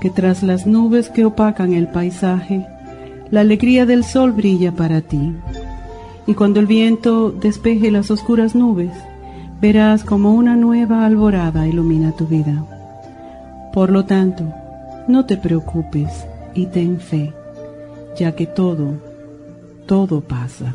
que tras las nubes que opacan el paisaje, la alegría del sol brilla para ti. Y cuando el viento despeje las oscuras nubes, verás como una nueva alborada ilumina tu vida. Por lo tanto, no te preocupes y ten fe, ya que todo, todo pasa.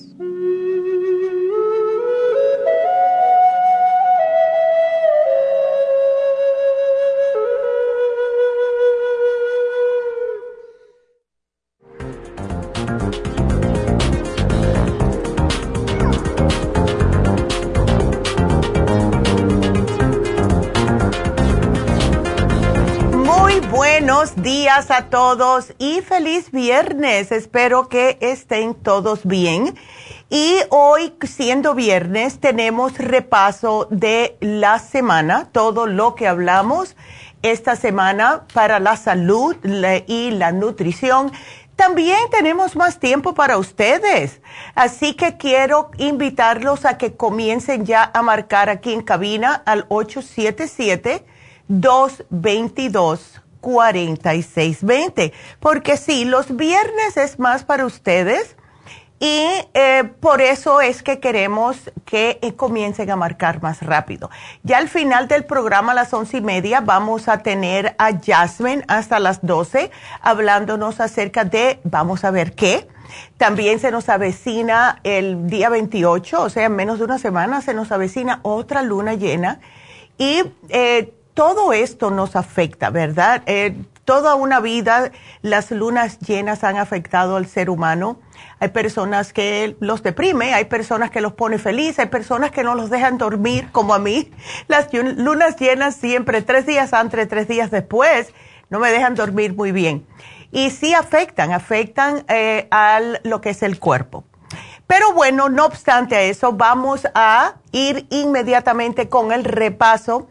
818-841-1422. días a todos y feliz viernes. Espero que estén todos bien. Y hoy, siendo viernes, tenemos repaso de la semana, todo lo que hablamos esta semana para la salud y la nutrición. También tenemos más tiempo para ustedes. Así que quiero invitarlos a que comiencen ya a marcar aquí en cabina al 877 222 4620. Porque sí, los viernes es más para ustedes y eh, por eso es que queremos que eh, comiencen a marcar más rápido. Ya al final del programa, a las once y media, vamos a tener a Jasmine hasta las doce hablándonos acerca de, vamos a ver qué. También se nos avecina el día 28, o sea, en menos de una semana se nos avecina otra luna llena. Y eh, todo esto nos afecta, ¿verdad? Eh, toda una vida las lunas llenas han afectado al ser humano. Hay personas que los deprime, hay personas que los pone feliz, hay personas que no los dejan dormir, como a mí. Las lunas llenas siempre, tres días antes, tres días después, no me dejan dormir muy bien. Y sí afectan, afectan eh, a lo que es el cuerpo. Pero bueno, no obstante a eso, vamos a ir inmediatamente con el repaso.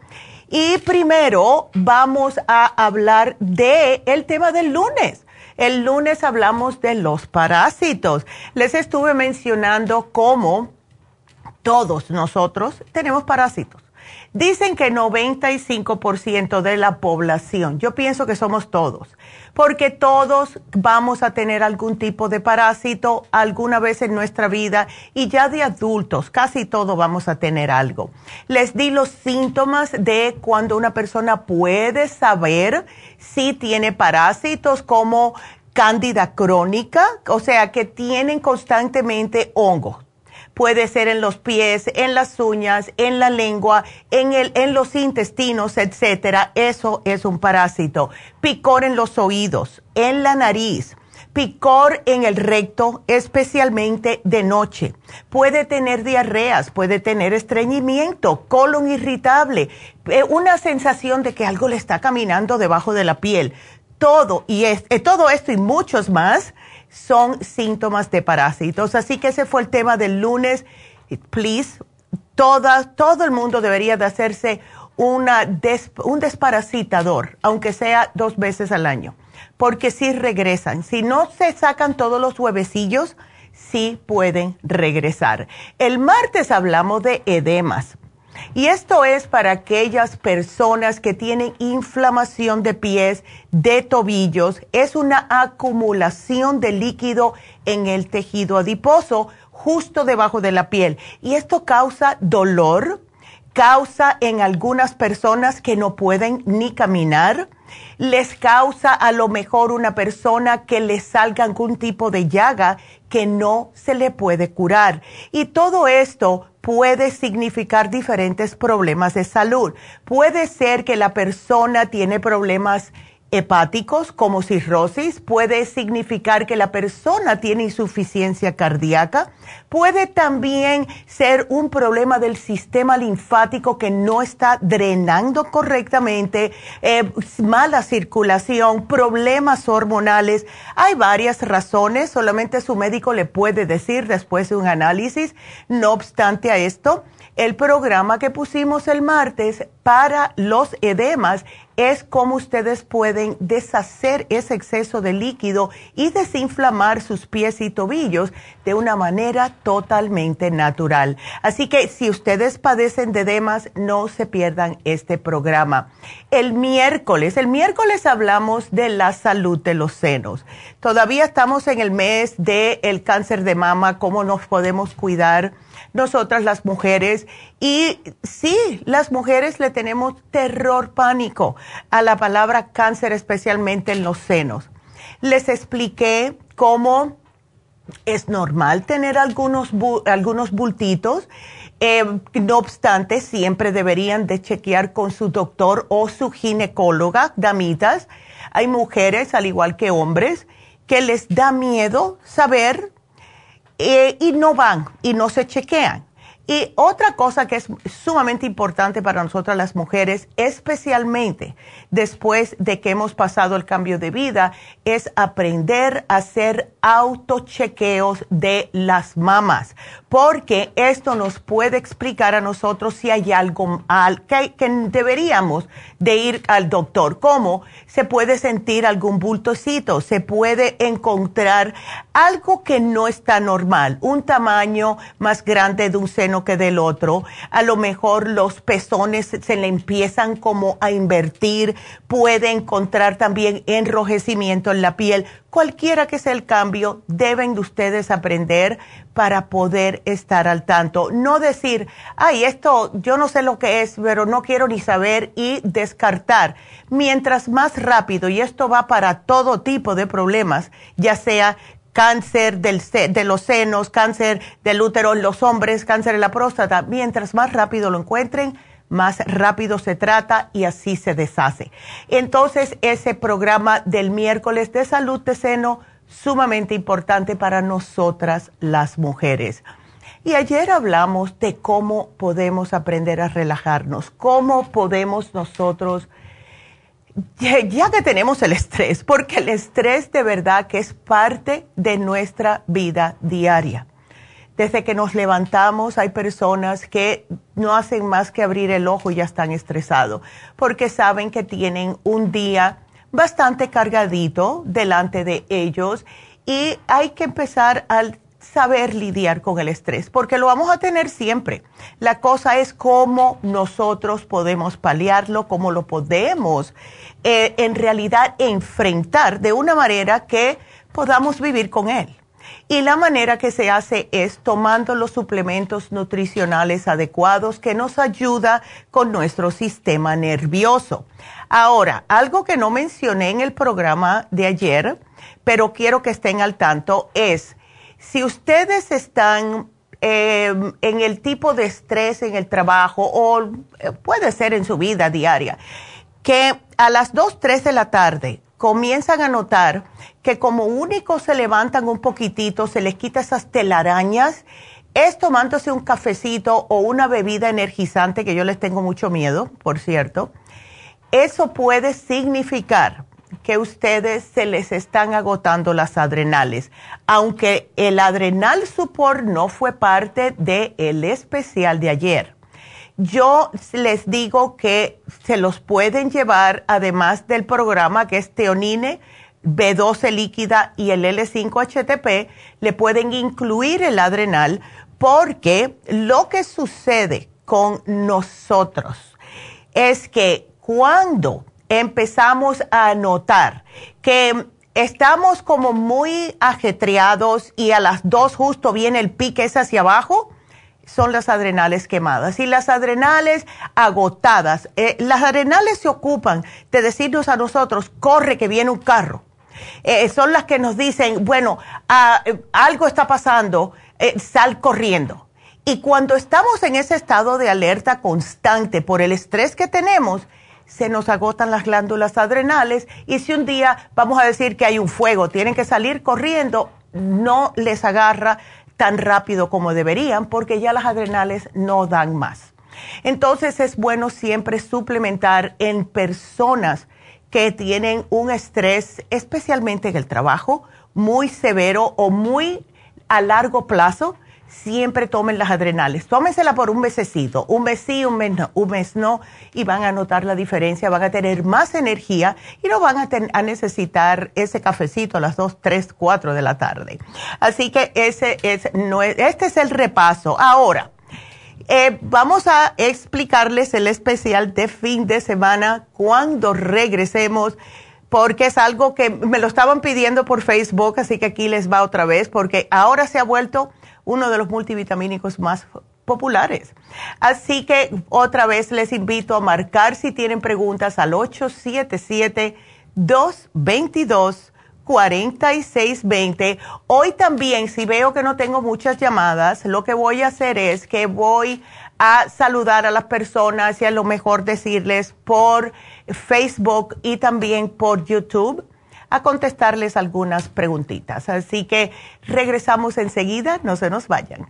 Y primero vamos a hablar de el tema del lunes. El lunes hablamos de los parásitos. Les estuve mencionando cómo todos nosotros tenemos parásitos. Dicen que 95% de la población, yo pienso que somos todos, porque todos vamos a tener algún tipo de parásito alguna vez en nuestra vida y ya de adultos, casi todos vamos a tener algo. Les di los síntomas de cuando una persona puede saber si tiene parásitos como cándida crónica, o sea, que tienen constantemente hongos puede ser en los pies, en las uñas, en la lengua, en, el, en los intestinos, etcétera. Eso es un parásito. Picor en los oídos, en la nariz, picor en el recto, especialmente de noche. Puede tener diarreas, puede tener estreñimiento, colon irritable, eh, una sensación de que algo le está caminando debajo de la piel. Todo, y es, eh, todo esto y muchos más son síntomas de parásitos. Así que ese fue el tema del lunes. Please, toda, todo el mundo debería de hacerse una un desparasitador, aunque sea dos veces al año, porque si regresan. Si no se sacan todos los huevecillos, sí pueden regresar. El martes hablamos de edemas. Y esto es para aquellas personas que tienen inflamación de pies, de tobillos. Es una acumulación de líquido en el tejido adiposo justo debajo de la piel. Y esto causa dolor, causa en algunas personas que no pueden ni caminar, les causa a lo mejor una persona que le salga algún tipo de llaga que no se le puede curar. Y todo esto puede significar diferentes problemas de salud. Puede ser que la persona tiene problemas hepáticos como cirrosis, puede significar que la persona tiene insuficiencia cardíaca, puede también ser un problema del sistema linfático que no está drenando correctamente, eh, mala circulación, problemas hormonales. Hay varias razones, solamente su médico le puede decir después de un análisis. No obstante a esto, el programa que pusimos el martes para los edemas es cómo ustedes pueden deshacer ese exceso de líquido y desinflamar sus pies y tobillos de una manera totalmente natural. Así que si ustedes padecen de edemas, no se pierdan este programa. El miércoles, el miércoles hablamos de la salud de los senos. Todavía estamos en el mes del cáncer de mama, cómo nos podemos cuidar nosotras las mujeres. Y sí, las mujeres le tenemos terror, pánico a la palabra cáncer, especialmente en los senos. Les expliqué cómo es normal tener algunos, algunos bultitos. Eh, no obstante, siempre deberían de chequear con su doctor o su ginecóloga, damitas. Hay mujeres, al igual que hombres, que les da miedo saber eh, y no van y no se chequean. Y otra cosa que es sumamente importante para nosotras las mujeres, especialmente después de que hemos pasado el cambio de vida, es aprender a hacer autochequeos de las mamas, porque esto nos puede explicar a nosotros si hay algo al, que, deberíamos de ir al doctor, como se puede sentir algún bultocito, se puede encontrar algo que no está normal, un tamaño más grande de un seno que del otro, a lo mejor los pezones se le empiezan como a invertir, puede encontrar también enrojecimiento en la piel, cualquiera que sea el cambio, deben ustedes aprender para poder estar al tanto. No decir, ay, esto yo no sé lo que es, pero no quiero ni saber y descartar. Mientras más rápido, y esto va para todo tipo de problemas, ya sea cáncer de los senos, cáncer del útero en los hombres, cáncer de la próstata, mientras más rápido lo encuentren, más rápido se trata y así se deshace. Entonces, ese programa del miércoles de salud de seno, sumamente importante para nosotras las mujeres. Y ayer hablamos de cómo podemos aprender a relajarnos, cómo podemos nosotros ya que tenemos el estrés, porque el estrés de verdad que es parte de nuestra vida diaria. Desde que nos levantamos hay personas que no hacen más que abrir el ojo y ya están estresados, porque saben que tienen un día bastante cargadito delante de ellos y hay que empezar a saber lidiar con el estrés, porque lo vamos a tener siempre. La cosa es cómo nosotros podemos paliarlo, cómo lo podemos eh, en realidad enfrentar de una manera que podamos vivir con él. Y la manera que se hace es tomando los suplementos nutricionales adecuados que nos ayuda con nuestro sistema nervioso. Ahora, algo que no mencioné en el programa de ayer, pero quiero que estén al tanto, es si ustedes están em, en el tipo de estrés en el trabajo o eh, puede ser en su vida diaria, que a las 2, 3 de la tarde comienzan a notar que como único se levantan un poquitito, se les quita esas telarañas, es tomándose un cafecito o una bebida energizante, que yo les tengo mucho miedo, por cierto, eso puede significar que ustedes se les están agotando las adrenales, aunque el adrenal support no fue parte del especial de ayer. Yo les digo que se los pueden llevar, además del programa que es Teonine, B12 líquida y el L5-HTP, le pueden incluir el adrenal porque lo que sucede con nosotros es que cuando empezamos a notar que estamos como muy ajetreados y a las dos justo viene el pique es hacia abajo, son las adrenales quemadas. Y las adrenales agotadas, eh, las adrenales se ocupan de decirnos a nosotros, corre que viene un carro. Eh, son las que nos dicen, bueno, ah, eh, algo está pasando, sal corriendo. Y cuando estamos en ese estado de alerta constante por el estrés que tenemos, se nos agotan las glándulas adrenales y si un día vamos a decir que hay un fuego, tienen que salir corriendo, no les agarra tan rápido como deberían porque ya las adrenales no dan más. Entonces es bueno siempre suplementar en personas que tienen un estrés, especialmente en el trabajo, muy severo o muy a largo plazo siempre tomen las adrenales. Tómensela por un mesecito, un mes sí, un mes no, un mes no, y van a notar la diferencia, van a tener más energía y no van a, necesitar ese cafecito a las 2, 3, 4 de la tarde. Así que ese es, no este es el repaso. Ahora, eh, vamos a explicarles el especial de fin de semana cuando regresemos porque es algo que me lo estaban pidiendo por Facebook, así que aquí les va otra vez, porque ahora se ha vuelto uno de los multivitamínicos más populares. Así que otra vez les invito a marcar si tienen preguntas al 877-222-4620. Hoy también, si veo que no tengo muchas llamadas, lo que voy a hacer es que voy a saludar a las personas y a lo mejor decirles por Facebook y también por YouTube a contestarles algunas preguntitas. Así que regresamos enseguida, no se nos vayan.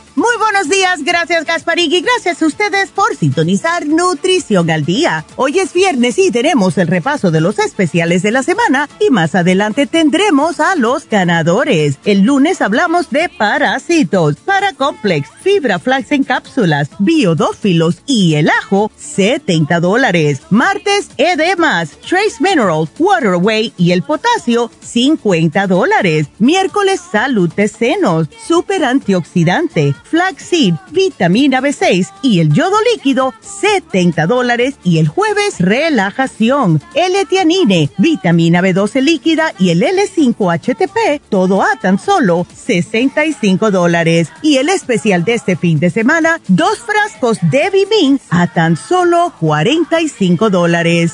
Muy buenos días, gracias Gasparín y gracias a ustedes por sintonizar Nutrición al Día. Hoy es viernes y tenemos el repaso de los especiales de la semana y más adelante tendremos a los ganadores. El lunes hablamos de parásitos, Paracomplex, Fibra Flax en cápsulas, biodófilos y el ajo, 70 dólares. Martes, edemas, Trace Mineral, Waterway y el potasio, 50 dólares. Miércoles, salud de senos, super antioxidante flaxseed, vitamina B6 y el yodo líquido, 70 dólares. Y el jueves, relajación, L-Tianine, vitamina B12 líquida y el L5-HTP, todo a tan solo 65 dólares. Y el especial de este fin de semana, dos frascos de Bimin a tan solo 45 dólares.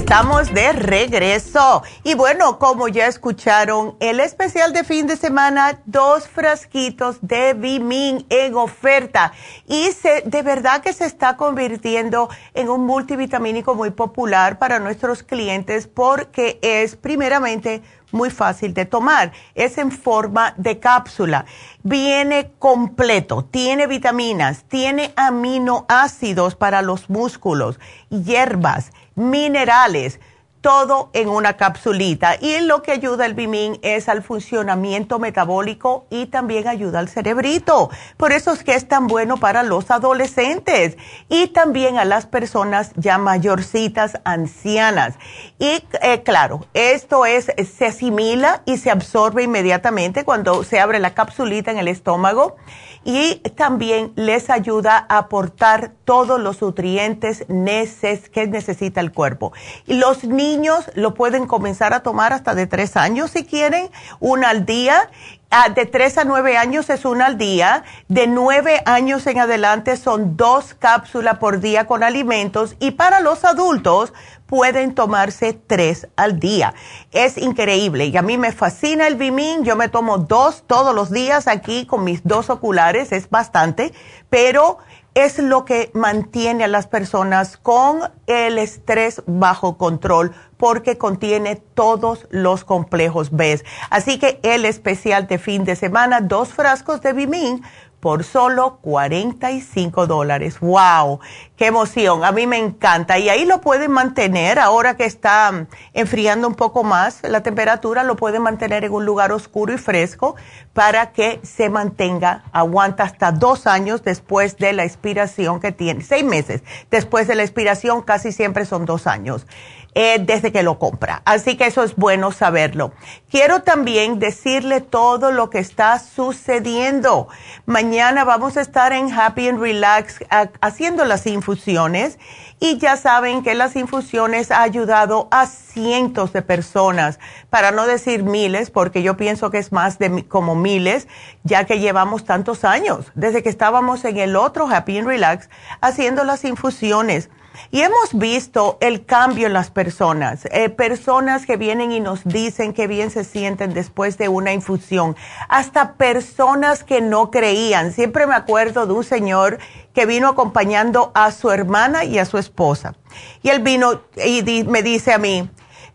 Estamos de regreso. Y bueno, como ya escucharon, el especial de fin de semana, dos frasquitos de Bimin en oferta. Y se, de verdad que se está convirtiendo en un multivitamínico muy popular para nuestros clientes porque es primeramente muy fácil de tomar. Es en forma de cápsula. Viene completo, tiene vitaminas, tiene aminoácidos para los músculos, hierbas minerales, todo en una capsulita. Y lo que ayuda el Bimin es al funcionamiento metabólico y también ayuda al cerebrito. Por eso es que es tan bueno para los adolescentes y también a las personas ya mayorcitas, ancianas. Y eh, claro, esto es, se asimila y se absorbe inmediatamente cuando se abre la capsulita en el estómago y también les ayuda a aportar todos los nutrientes que necesita el cuerpo. Y los niños lo pueden comenzar a tomar hasta de tres años si quieren, una al día. Ah, de tres a nueve años es una al día. De nueve años en adelante son dos cápsulas por día con alimentos. Y para los adultos pueden tomarse tres al día. Es increíble y a mí me fascina el Bimin. Yo me tomo dos todos los días aquí con mis dos oculares, es bastante, pero es lo que mantiene a las personas con el estrés bajo control porque contiene todos los complejos B. Así que el especial de fin de semana, dos frascos de Bimin por solo 45 dólares. ¡Wow! ¡Qué emoción! A mí me encanta. Y ahí lo pueden mantener, ahora que está enfriando un poco más la temperatura, lo pueden mantener en un lugar oscuro y fresco para que se mantenga, aguanta hasta dos años después de la expiración que tiene, seis meses después de la expiración, casi siempre son dos años. Eh, desde que lo compra. Así que eso es bueno saberlo. Quiero también decirle todo lo que está sucediendo. Mañana vamos a estar en Happy and Relax haciendo las infusiones y ya saben que las infusiones ha ayudado a cientos de personas, para no decir miles, porque yo pienso que es más de como miles, ya que llevamos tantos años, desde que estábamos en el otro Happy and Relax haciendo las infusiones y hemos visto el cambio en las personas, eh, personas que vienen y nos dicen que bien se sienten después de una infusión, hasta personas que no creían. Siempre me acuerdo de un señor que vino acompañando a su hermana y a su esposa. Y él vino y me dice a mí,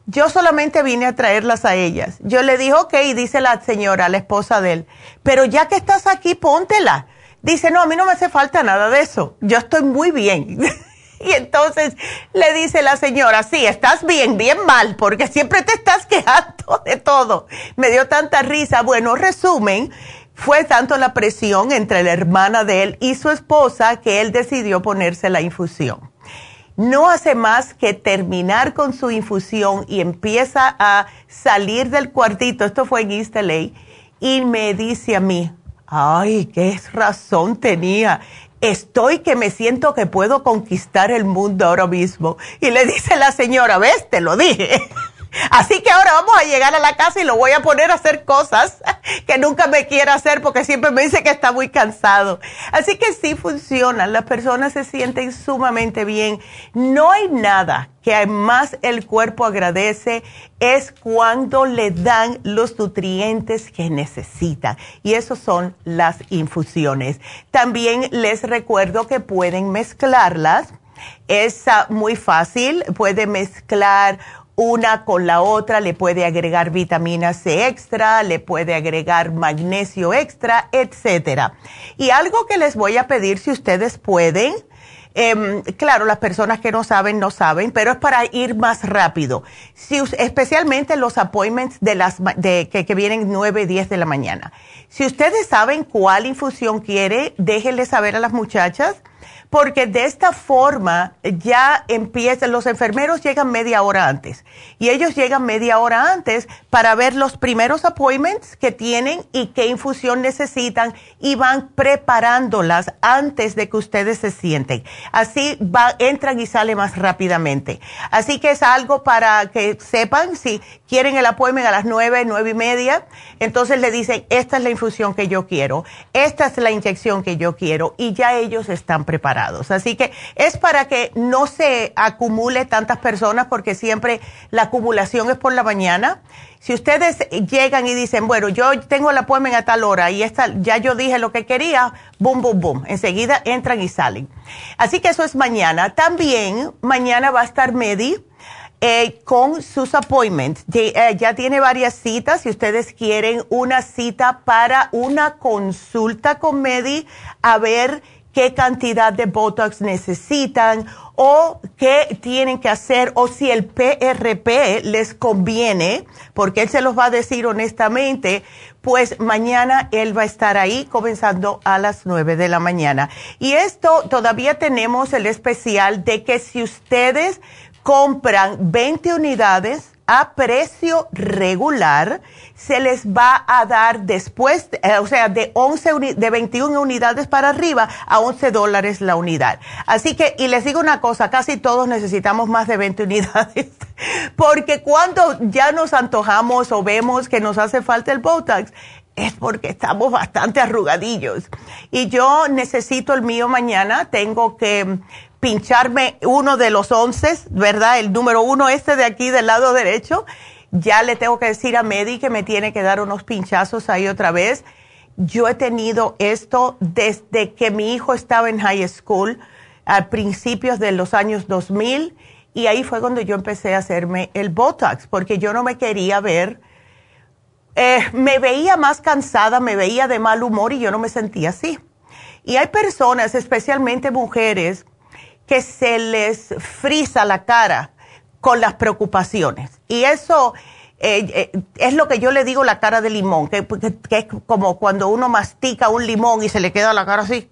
yo solamente vine a traerlas a ellas. Yo le dije, ok, dice la señora, la esposa de él, pero ya que estás aquí, póntela. Dice, no, a mí no me hace falta nada de eso. Yo estoy muy bien. Y entonces le dice la señora, sí, estás bien, bien mal, porque siempre te estás quejando de todo. Me dio tanta risa. Bueno, resumen, fue tanto la presión entre la hermana de él y su esposa que él decidió ponerse la infusión. No hace más que terminar con su infusión y empieza a salir del cuartito, esto fue en East LA, y me dice a mí, ay, qué razón tenía estoy que me siento que puedo conquistar el mundo ahora mismo. Y le dice la señora, ves, te lo dije. Así que ahora vamos a llegar a la casa y lo voy a poner a hacer cosas que nunca me quiere hacer porque siempre me dice que está muy cansado. Así que sí funciona, las personas se sienten sumamente bien. No hay nada que más el cuerpo agradece es cuando le dan los nutrientes que necesitan. Y eso son las infusiones. También les recuerdo que pueden mezclarlas. Es muy fácil, puede mezclar una con la otra, le puede agregar vitamina C extra, le puede agregar magnesio extra, etcétera. Y algo que les voy a pedir si ustedes pueden, em, claro, las personas que no saben, no saben, pero es para ir más rápido. Si, especialmente los appointments de las, de, que, vienen 9, 10 de la mañana. Si ustedes saben cuál infusión quiere, déjenle saber a las muchachas porque de esta forma ya empiezan, los enfermeros llegan media hora antes y ellos llegan media hora antes para ver los primeros appointments que tienen y qué infusión necesitan y van preparándolas antes de que ustedes se sienten. Así va, entran y salen más rápidamente. Así que es algo para que sepan si quieren el appointment a las nueve, nueve y media, entonces le dicen, esta es la infusión que yo quiero, esta es la inyección que yo quiero y ya ellos están preparados. Así que es para que no se acumule tantas personas porque siempre la acumulación es por la mañana. Si ustedes llegan y dicen, bueno, yo tengo la appointment a tal hora y esta, ya yo dije lo que quería, boom, boom, boom. Enseguida entran y salen. Así que eso es mañana. También mañana va a estar Medi. Eh, con sus appointments. Eh, ya tiene varias citas. Si ustedes quieren una cita para una consulta con Medi, a ver qué cantidad de Botox necesitan o qué tienen que hacer o si el PRP les conviene, porque él se los va a decir honestamente, pues mañana él va a estar ahí comenzando a las 9 de la mañana. Y esto todavía tenemos el especial de que si ustedes compran 20 unidades a precio regular, se les va a dar después, eh, o sea, de 11 de 21 unidades para arriba a 11 dólares la unidad. Así que, y les digo una cosa, casi todos necesitamos más de 20 unidades, porque cuando ya nos antojamos o vemos que nos hace falta el Botox, es porque estamos bastante arrugadillos. Y yo necesito el mío mañana, tengo que pincharme uno de los 11, ¿verdad? El número uno este de aquí del lado derecho ya le tengo que decir a Medi que me tiene que dar unos pinchazos ahí otra vez. Yo he tenido esto desde que mi hijo estaba en high school a principios de los años 2000 y ahí fue cuando yo empecé a hacerme el Botox porque yo no me quería ver. Eh, me veía más cansada, me veía de mal humor y yo no me sentía así. Y hay personas, especialmente mujeres, que se les frisa la cara con las preocupaciones. Y eso eh, eh, es lo que yo le digo la cara de limón, que, es como cuando uno mastica un limón y se le queda la cara así,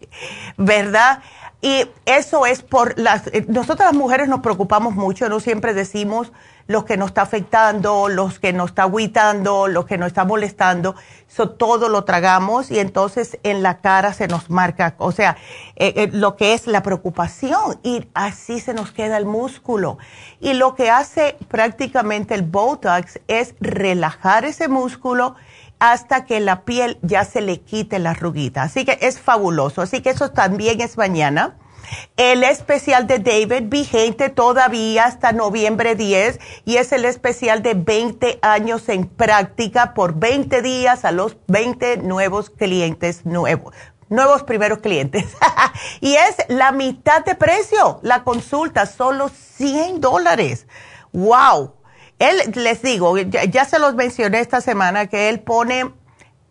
¿verdad? Y eso es por las... Eh, nosotras las mujeres nos preocupamos mucho, no siempre decimos los que nos está afectando, los que nos está agüitando, los que nos está molestando, eso todo lo tragamos y entonces en la cara se nos marca, o sea, eh, eh, lo que es la preocupación y así se nos queda el músculo. Y lo que hace prácticamente el Botox es relajar ese músculo hasta que la piel ya se le quite la arruguita. Así que es fabuloso. Así que eso también es mañana. El especial de David vigente todavía hasta noviembre 10 y es el especial de 20 años en práctica por 20 días a los 20 nuevos clientes nuevos nuevos primeros clientes. y es la mitad de precio. La consulta, solo 100 dólares. ¡Wow! Él, les digo, ya, se los mencioné esta semana, que él pone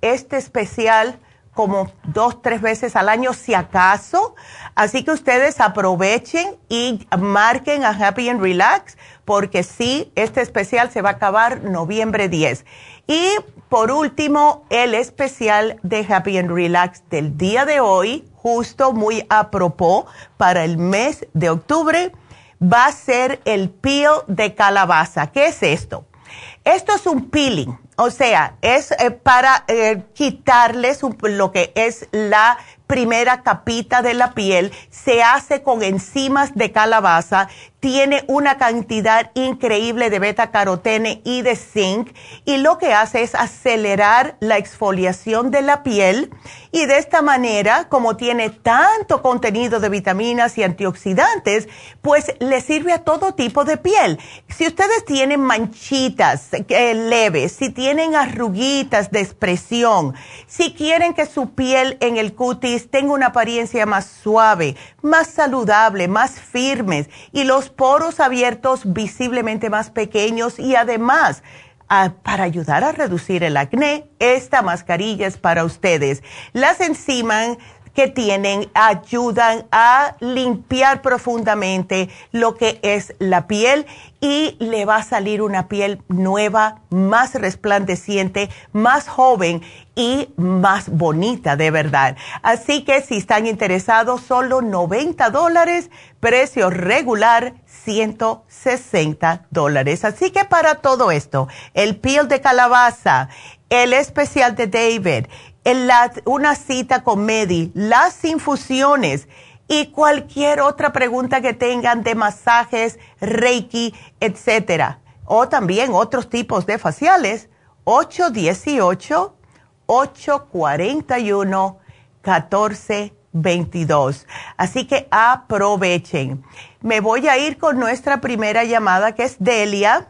este especial como dos, tres veces al año si acaso. Así que ustedes aprovechen y marquen a Happy and Relax porque sí, este especial se va a acabar noviembre 10. Y por último, el especial de Happy and Relax del día de hoy, justo muy a propósito para el mes de octubre, va a ser el peel de calabaza. ¿Qué es esto? Esto es un peeling, o sea, es eh, para eh, quitarles lo que es la primera capita de la piel, se hace con enzimas de calabaza tiene una cantidad increíble de beta carotene y de zinc y lo que hace es acelerar la exfoliación de la piel y de esta manera, como tiene tanto contenido de vitaminas y antioxidantes, pues le sirve a todo tipo de piel. Si ustedes tienen manchitas eh, leves, si tienen arruguitas de expresión, si quieren que su piel en el cutis tenga una apariencia más suave, más saludable, más firmes y los poros abiertos visiblemente más pequeños y además para ayudar a reducir el acné, esta mascarilla es para ustedes. Las enzimas que tienen ayudan a limpiar profundamente lo que es la piel y le va a salir una piel nueva, más resplandeciente, más joven y más bonita de verdad. Así que si están interesados, solo 90 dólares, precio regular 160 dólares. Así que para todo esto, el peel de calabaza, el especial de David, una cita con Medi, las infusiones y cualquier otra pregunta que tengan de masajes, Reiki, etcétera. O también otros tipos de faciales. 818-841-1422. Así que aprovechen. Me voy a ir con nuestra primera llamada que es Delia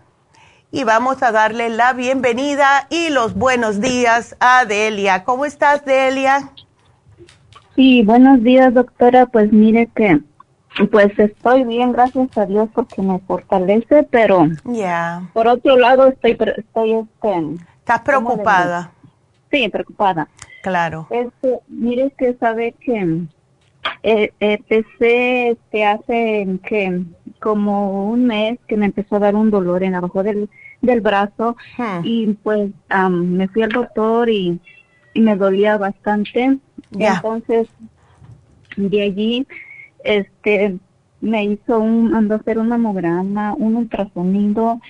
y vamos a darle la bienvenida y los buenos días a Delia. ¿Cómo estás, Delia? Sí, buenos días, doctora. Pues mire que, pues estoy bien, gracias a Dios porque me fortalece, pero ya. por otro lado estoy, estoy, este, ¿Estás preocupada? Sí, preocupada. Claro. Este, mire que sabe que eh, empecé este, hace que como un mes que me empezó a dar un dolor en abajo del, del brazo y pues me fui al doctor y, me dolía bastante. Entonces, de allí, este, me hizo un, mandó a hacer un mamograma, un ultrasonido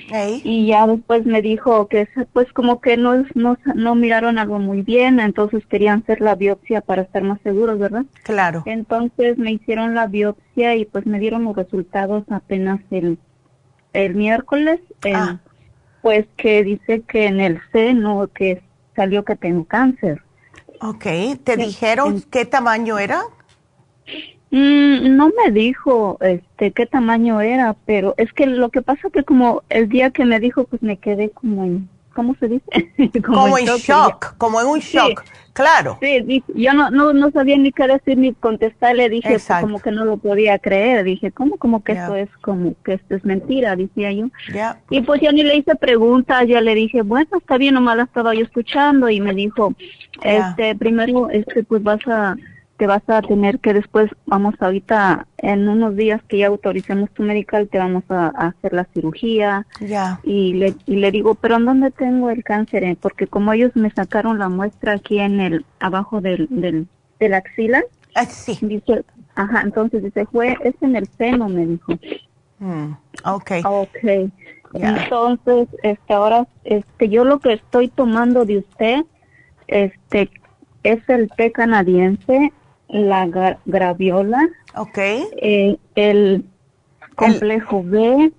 y ya después me dijo que pues como que no, no, no miraron algo muy bien, entonces querían hacer la biopsia para estar más seguros, ¿verdad? Claro. Entonces me hicieron la biopsia y pues me dieron los resultados apenas el, el miércoles, ah. pues que dice que en el seno que salió que tengo cáncer. Ok, ¿te dijeron qué tamaño era? Mm, no me dijo este qué tamaño era, pero es que lo que pasa que como el día que me dijo, pues me quedé como en, ¿cómo se dice? como, en shock, como en un shock, claro. Sí, yo no, no, no sabía ni qué decir ni contestar, le dije pues, como que no lo podía creer, dije, ¿cómo como que esto es como que esto es mentira? Decía yo. Y pues ya ni le hice preguntas, ya le dije, bueno, está bien, nomás la estaba yo escuchando y me dijo, este, primero, este, pues vas a te vas a tener que después, vamos ahorita, en unos días que ya autoricemos tu medical, te vamos a, hacer la cirugía. Ya. Y le, y le digo, pero ¿en dónde tengo el cáncer? Eh, porque como ellos me sacaron la muestra aquí en el, abajo del, del, de la axila. Ah, sí. Dice, ajá, entonces dice, fue, es en el seno, me dijo. Mm, ok. Ok. Entonces, este, ahora, este, yo lo que estoy tomando de usted, este, es el té canadiense la graviola, okay. Eh, el complejo B,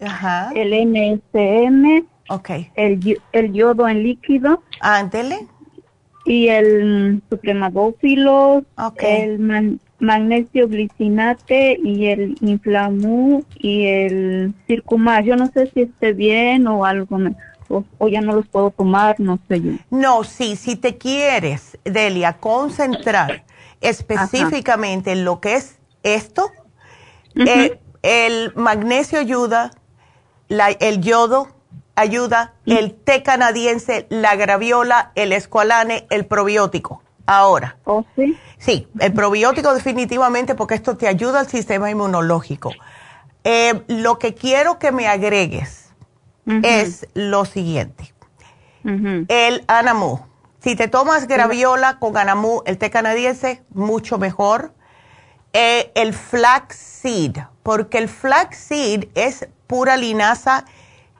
Ajá. el NSM, okay. el, el yodo en líquido, ándele, y el supremadófilos, okay. el magnesio glicinate y el inflamu y el circumar. Yo no sé si esté bien o algo, o, o, ya no los puedo tomar, no sé yo. No, sí, si te quieres, Delia, concentrar específicamente en lo que es esto, eh, el magnesio ayuda, el yodo ayuda, el té canadiense, la graviola, el escualane, el probiótico. Ahora. ¿Oh, sí? Sí, el probiótico definitivamente porque esto te ayuda al sistema inmunológico. Eh, lo que quiero que me agregues es lo siguiente. El Anamu. Si te tomas graviola con Anamu, el té canadiense, mucho mejor. Eh, el flaxseed, porque el flaxseed es pura linaza,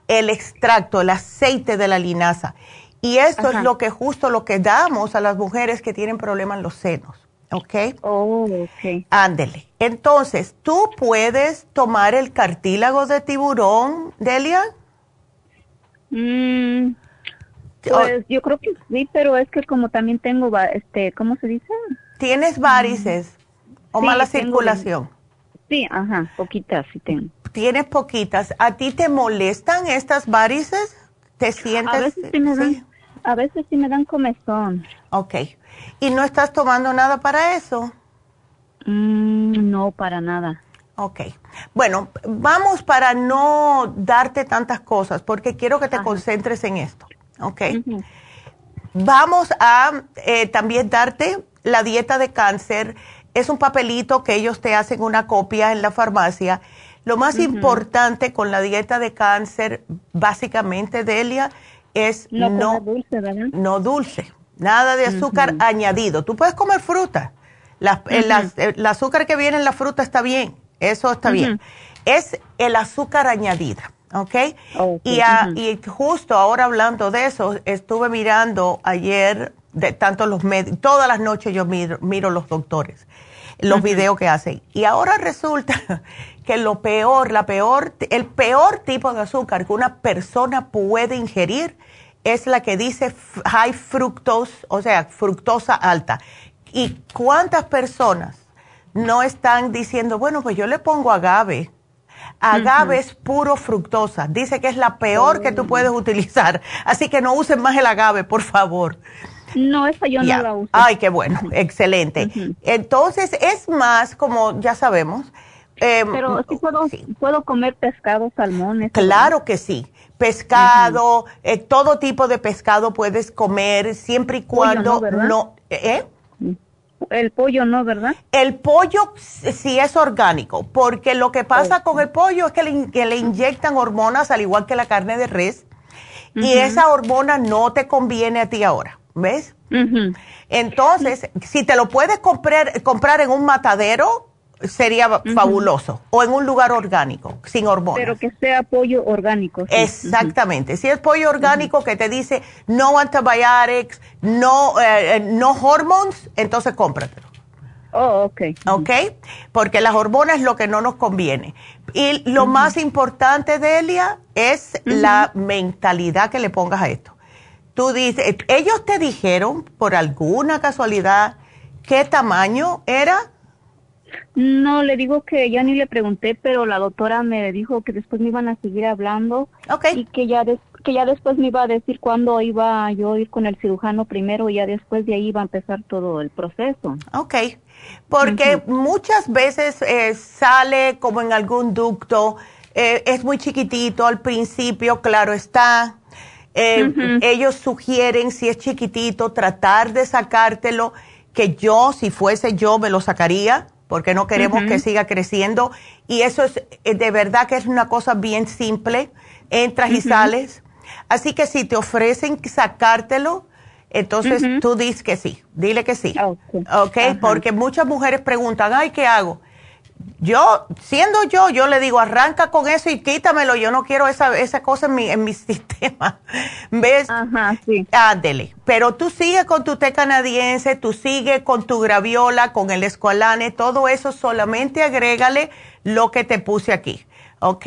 el extracto, el aceite de la linaza. Y eso es lo que justo lo que damos a las mujeres que tienen problemas en los senos. ¿Ok? Oh, ok. Ándele. Entonces, ¿tú puedes tomar el cartílago de tiburón, Delia? Mm, pues yo creo que sí, pero es que como también tengo, este, ¿cómo se dice? ¿Tienes varices o mala circulación? Sí, ajá, poquitas sí tengo. Tienes poquitas. ¿A ti te molestan estas varices? ¿Te sientes? A veces sí me dan, A veces sí me dan comezón. Ok. ¿Y no estás tomando nada para eso? Mm, no, para nada. Ok. Bueno, vamos para no darte tantas cosas, porque quiero que te concentres en esto. Ok. Vamos a eh, también darte la dieta de cáncer. Es un papelito que ellos te hacen una copia en la farmacia. Lo más importante con la dieta de cáncer, básicamente, Delia, es no, dulce, ¿verdad? no dulce, nada de azúcar añadido. Tú puedes comer fruta. el azúcar que viene en la fruta está bien, eso está bien. Es el azúcar añadida, ¿ok? y, y, justo ahora hablando de eso, estuve mirando ayer, de tanto los médicos, todas las noches yo miro, miro los doctores, los videos que hacen. Y ahora resulta que lo peor, la peor, el peor tipo de azúcar que una persona puede ingerir es la que dice high fructose, o sea, fructosa alta. ¿Y cuántas personas no están diciendo, bueno, pues yo le pongo agave? Agave es puro fructosa. Dice que es la peor que tú oh. puedes utilizar. Así que no usen más el agave, por favor. No, esa yo no la uso. Ay, qué bueno, excelente. Entonces, es más, como ya sabemos. Em, Pero sí puedo, puedo comer pescado, salmón. Claro que sí pescado, eh, todo tipo de pescado puedes comer siempre y cuando no, ¿eh? El pollo no, ¿verdad? El pollo sí es orgánico, porque lo que pasa con el pollo es que le, inyectan hormonas al igual que la carne de res, y esa hormona no te conviene a ti ahora, ¿ves? Entonces, si te lo puedes comprar, comprar en un matadero, sería fabuloso. O en un lugar orgánico, sin hormonas. Pero que sea pollo orgánico. Exactamente. Si es pollo orgánico que te dice no antibiotics, no, eh, eh, no hormones, entonces cómpratelo. Oh, ok. Ok, porque las hormonas es lo que no nos conviene. Y lo más importante, Delia, es la mentalidad que le pongas a esto. Tú dices, ellos te dijeron por alguna casualidad qué tamaño era no, le digo que ya ni le pregunté, pero la doctora me dijo que después me iban a seguir hablando y que ya que ya después me iba a decir cuándo iba yo a ir con el cirujano primero y ya después de ahí iba a empezar todo el proceso. Ok, porque muchas veces eh, sale como en algún ducto, eh, es muy chiquitito al principio, claro está. Eh, ellos sugieren, si es chiquitito, tratar de sacártelo, que yo, si fuese yo, me lo sacaría porque no queremos que siga creciendo. Y eso es eh, de verdad que es una cosa bien simple, entras y sales. Así que si te ofrecen sacártelo, entonces tú dices que sí, dile que sí. Ok, porque muchas mujeres preguntan, ay, ¿qué hago? Yo, siendo yo, yo le digo, arranca con eso y quítamelo, yo no quiero esa, esa cosa en mi, en mi sistema. ¿Ves? Ajá, sí. Ándele. Pero tú sigues con tu té canadiense, tú sigues con tu graviola, con el escualane, todo eso solamente agrégale lo que te puse aquí. ¿Ok?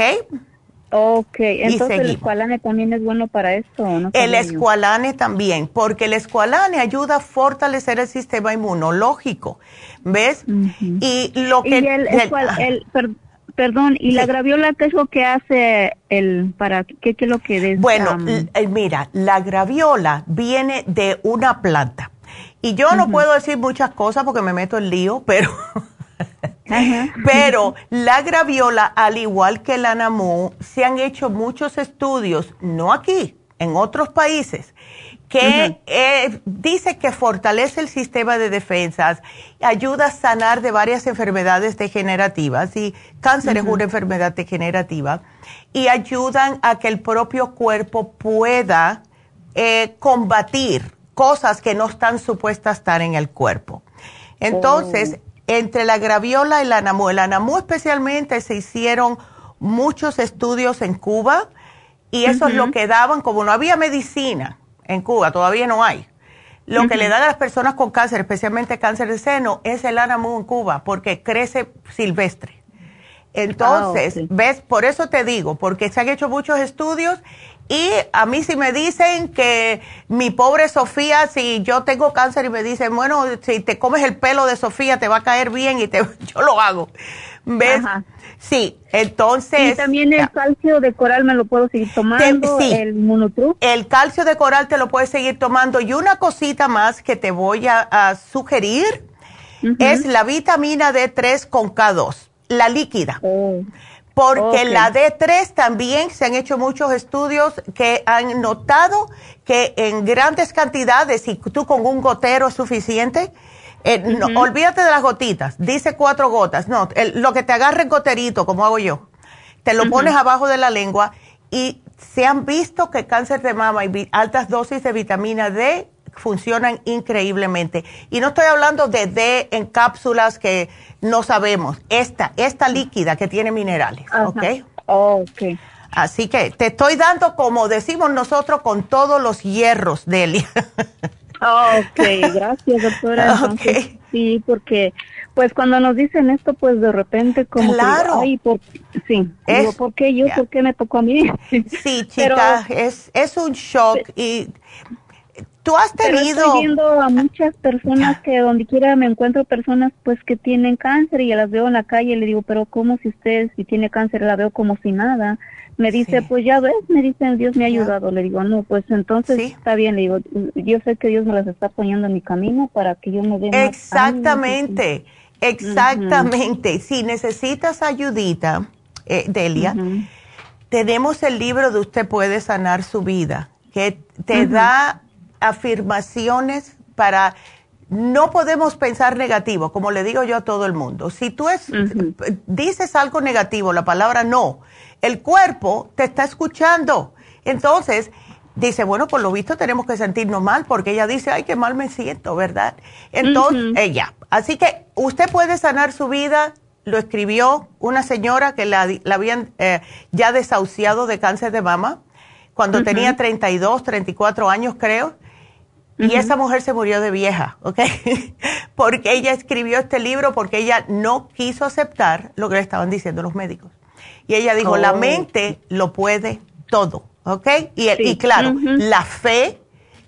Ok, entonces el escualane también es bueno para esto, ¿no? El escualane también, porque el escualane ayuda a fortalecer el sistema inmunológico, ¿ves? Y lo que... el, perdón, ¿y la graviola qué es lo que hace el, para, qué, es lo que... bueno, eh, mira, la graviola viene de una planta. Y yo no puedo decir muchas cosas porque me meto en lío, pero... Pero la graviola, al igual que el anamu, se han hecho muchos estudios, no aquí, en otros países que eh, dice que fortalece el sistema de defensas, ayuda a sanar de varias enfermedades degenerativas y cáncer es una enfermedad degenerativa y ayudan a que el propio cuerpo pueda eh, combatir cosas que no están supuestas a estar en el cuerpo. Entonces, oh. Entre la graviola y la anamú, el anamú especialmente se hicieron muchos estudios en Cuba y eso es lo que daban, como no había medicina en Cuba, todavía no hay. Lo que le dan a las personas con cáncer, especialmente cáncer de seno, es el anamú en Cuba, porque crece silvestre. Entonces, ah, ves, por eso te digo, porque se han hecho muchos estudios y a mí si me dicen que mi pobre Sofía, si yo tengo cáncer y me dicen, bueno, si te comes el pelo de Sofía te va a caer bien y te, yo lo hago. ¿Ves? Sí, entonces... Y también el calcio de coral me lo puedo seguir tomando, sí, el monotru. El calcio de coral te lo puedes seguir tomando. Y una cosita más que te voy a, sugerir es la vitamina D3 con K2, la líquida. Oh, Porque la D3 también se han hecho muchos estudios que han notado que en grandes cantidades, si tú con un gotero es suficiente, eh, olvídate de las gotitas, dice cuatro gotas. No, lo que te agarre el goterito, como hago yo, te lo pones abajo de la lengua y se han visto que cáncer de mama y altas dosis de vitamina D funcionan increíblemente. Y no estoy hablando de D en cápsulas que no sabemos. Esta, esta líquida que tiene minerales, ¿ok? ok. Así que te estoy dando, como decimos nosotros, con todos los hierros, Delia. Ah, ok, gracias, doctora. Okay. sí, porque pues cuando nos dicen esto, pues de repente como claro. ay, por, sí, digo, ¿por qué yo? ¿Por qué me tocó a mí? Sí, chica, es, es un shock y tú has tenido... Pero estoy viendo a muchas personas que donde quiera me encuentro personas pues que tienen cáncer y las veo en la calle y le digo, pero ¿cómo si usted si tiene cáncer la veo como si nada? Me dice, pues ya ves, me dicen, Dios me ha ayudado. Le digo, no, pues entonces está bien. Le digo, yo sé que Dios me las está poniendo en mi camino para que yo me dé Exactamente, exactamente. Si necesitas ayudita, eh, Delia, tenemos el libro de Usted puede sanar su vida, que te da afirmaciones para no podemos pensar negativo, como le digo yo a todo el mundo. Si tú es, dices algo negativo, la palabra no, el cuerpo te está escuchando. Entonces, dice, bueno, por lo visto tenemos que sentirnos mal, porque ella dice, ay, qué mal me siento, ¿verdad? Entonces, ella. Así que usted puede sanar su vida. Lo escribió una señora que la, habían eh, ya desahuciado de cáncer de mama cuando tenía 32, 34 años, creo. Y esa mujer se murió de vieja, ¿ok? porque ella escribió este libro porque ella no quiso aceptar lo que le estaban diciendo los médicos. Y ella dijo, la oh. mente lo puede todo, ¿ok? Y, y claro, la fe,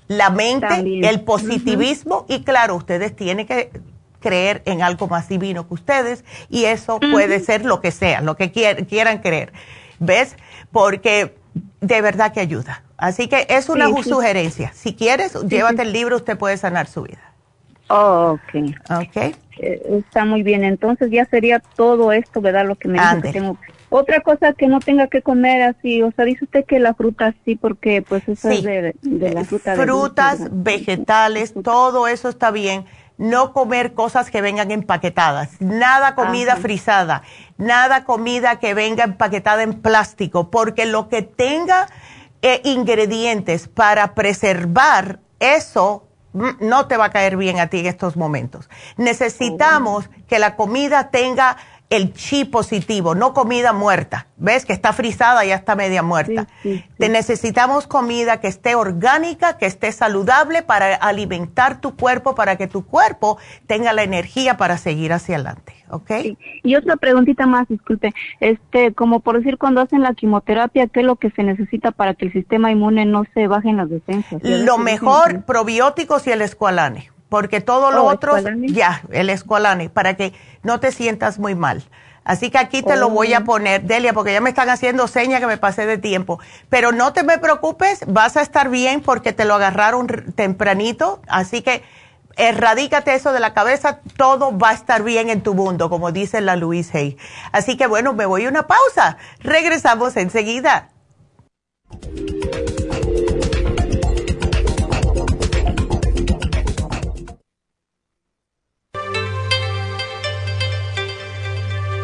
la mente, el positivismo y claro, ustedes tienen que creer en algo más divino que ustedes y eso puede ser lo que sea, lo que quieran creer. ¿Ves? Porque de verdad que ayuda. Así que es una sugerencia. Si quieres, llévate el libro, usted puede sanar su vida. Oh, ok. Ok. Eh, está muy bien. Entonces ya sería todo esto, ¿verdad? Lo que me dijo que tengo otra cosa que no tenga que comer así, o sea, dice usted que la fruta sí, porque pues eso es de, la fruta. Frutas, vegetales, todo eso está bien. No comer cosas que vengan empaquetadas, nada comida frisada, nada comida que venga empaquetada en plástico, porque lo que tenga eh, ingredientes para preservar eso mm, no te va a caer bien a ti en estos momentos. Necesitamos oh. que la comida tenga el chi positivo, no comida muerta. ¿Ves que está frisada, ya está media muerta? Te necesitamos comida que esté orgánica, que esté saludable para alimentar tu cuerpo, para que tu cuerpo tenga la energía para seguir hacia adelante, ¿ok? Y otra preguntita más, disculpe, este, como por decir cuando hacen la quimioterapia, ¿qué es lo que se necesita para que el sistema inmune no se baje en las defensas? Lo mejor, probióticos y el escualane porque todo lo oh, otro, ya, el escualane, para que no te sientas muy mal. Así que aquí te lo voy a oh. poner, Delia, porque ya me están haciendo señas que me pasé de tiempo. Pero no te me preocupes, vas a estar bien porque te lo agarraron tempranito. Así que erradícate eso de la cabeza, todo va a estar bien en tu mundo, como dice la Louise Hay. Así que bueno, me voy a una pausa. Regresamos enseguida.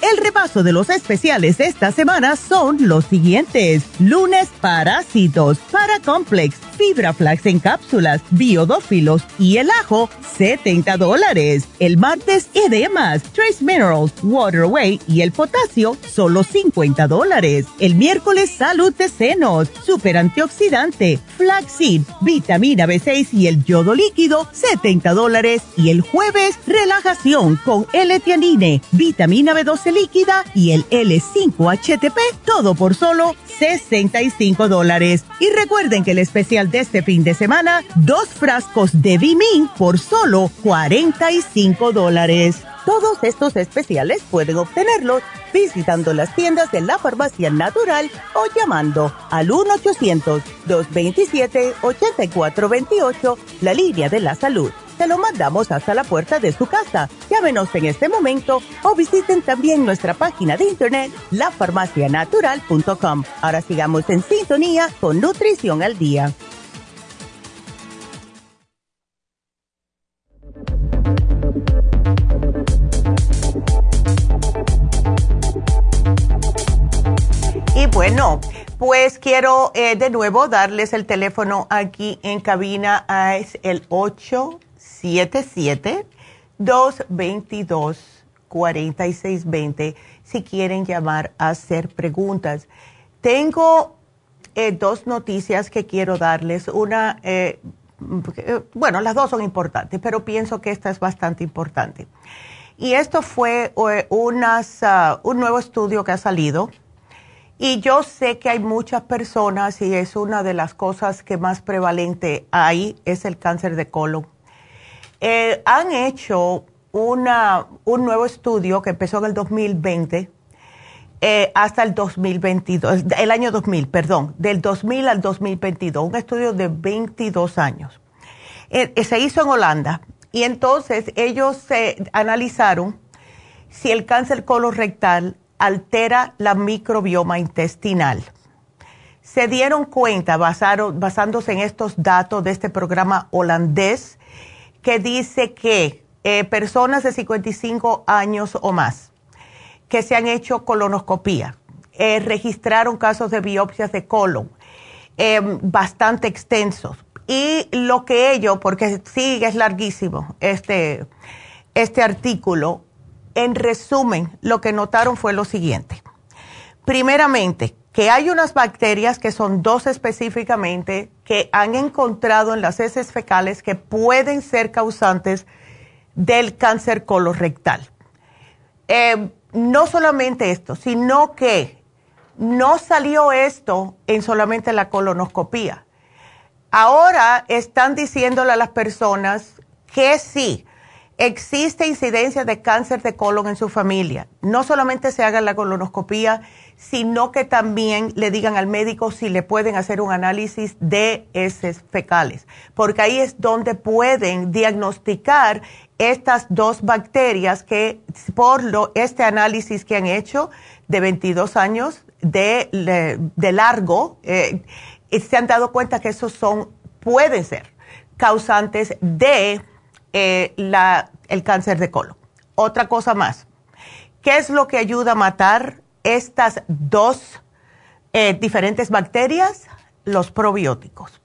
El repaso de los especiales de esta semana son los siguientes. Lunes, parásitos, paracomplex, fibra flax en cápsulas, biodófilos y el ajo, 70 dólares. El martes, edemas, trace minerals, waterway y el potasio, solo 50 dólares. El miércoles, salud de senos, super antioxidante, flaxseed, vitamina B6 y el yodo líquido, 70 dólares. Y el jueves, relajación con L-tianine, vitamina B12 líquida y el L5-HTP, todo por solo 65 dólares. Y recuerden que el especial de este fin de semana, dos frascos de Bimin por solo 45 dólares. Todos estos especiales pueden obtenerlos visitando las tiendas de la farmacia natural o llamando al 1-800-227-8428, la línea de la salud te lo mandamos hasta la puerta de su casa. Llámenos en este momento o visiten también nuestra página de internet lafarmacianatural.com. Ahora sigamos en sintonía con Nutrición al Día. Y bueno, pues quiero eh, de nuevo darles el teléfono aquí en cabina, ah, es el 8 877-222-4620 si quieren llamar a hacer preguntas. Tengo eh, dos noticias que quiero darles. Una, eh, bueno, las dos son importantes, pero pienso que esta es bastante importante. Y esto fue eh, unas, uh, un nuevo estudio que ha salido. Y yo sé que hay muchas personas y es una de las cosas que más prevalente hay, es el cáncer de colon eh, han hecho una, un nuevo estudio que empezó en el 2020 eh, hasta el 2022, el año 2000, perdón, del 2000 al 2022, un estudio de 22 años. Eh, se hizo en Holanda y entonces ellos se analizaron si el cáncer colorectal altera la microbioma intestinal. Se dieron cuenta, basándose en estos datos de este programa holandés, que dice que eh, personas de 55 años o más que se han hecho colonoscopía, eh, registraron casos de biopsias de colon em, bastante extensos. Y lo que ellos, porque sí es larguísimo este, este artículo, en resumen, lo que notaron fue lo siguiente. Primeramente, que hay unas bacterias que son dos específicamente que han encontrado en las heces fecales que pueden ser causantes del cáncer colorectal. Eh, no solamente esto, sino que no salió esto en solamente la colonoscopía. Ahora están diciéndole a las personas que sí, existe incidencia de cáncer de colon en su familia. No solamente se haga la colonoscopía, sino que también le digan al médico si le pueden hacer un análisis de heces fecales, porque ahí es donde pueden diagnosticar estas dos bacterias que por lo, este análisis que han hecho de 22 años de, de, largo, eh, se han dado cuenta que esos son, pueden ser causantes de eh, la, el cáncer de colon. Otra cosa más, ¿qué es lo que ayuda a matar estas dos eh, diferentes bacterias, los probióticos.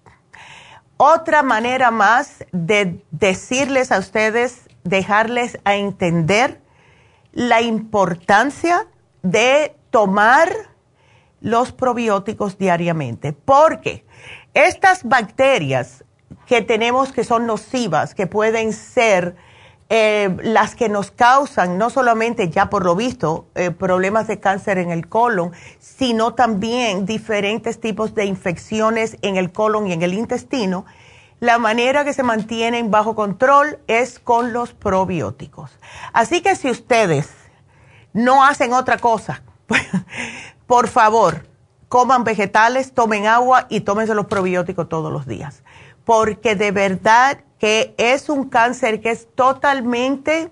Otra manera más de decirles a ustedes, dejarles a entender la importancia de tomar los probióticos diariamente, porque estas bacterias que tenemos que son nocivas, que pueden ser eh, las que nos causan, no solamente ya por lo visto, eh, problemas de cáncer en el colon, sino también diferentes tipos de infecciones en el colon y en el intestino, la manera que se mantienen bajo control es con los probióticos. Así que si ustedes no hacen otra cosa, por favor, coman vegetales, tomen agua y tómense los probióticos todos los días. Porque de verdad que es un cáncer que es totalmente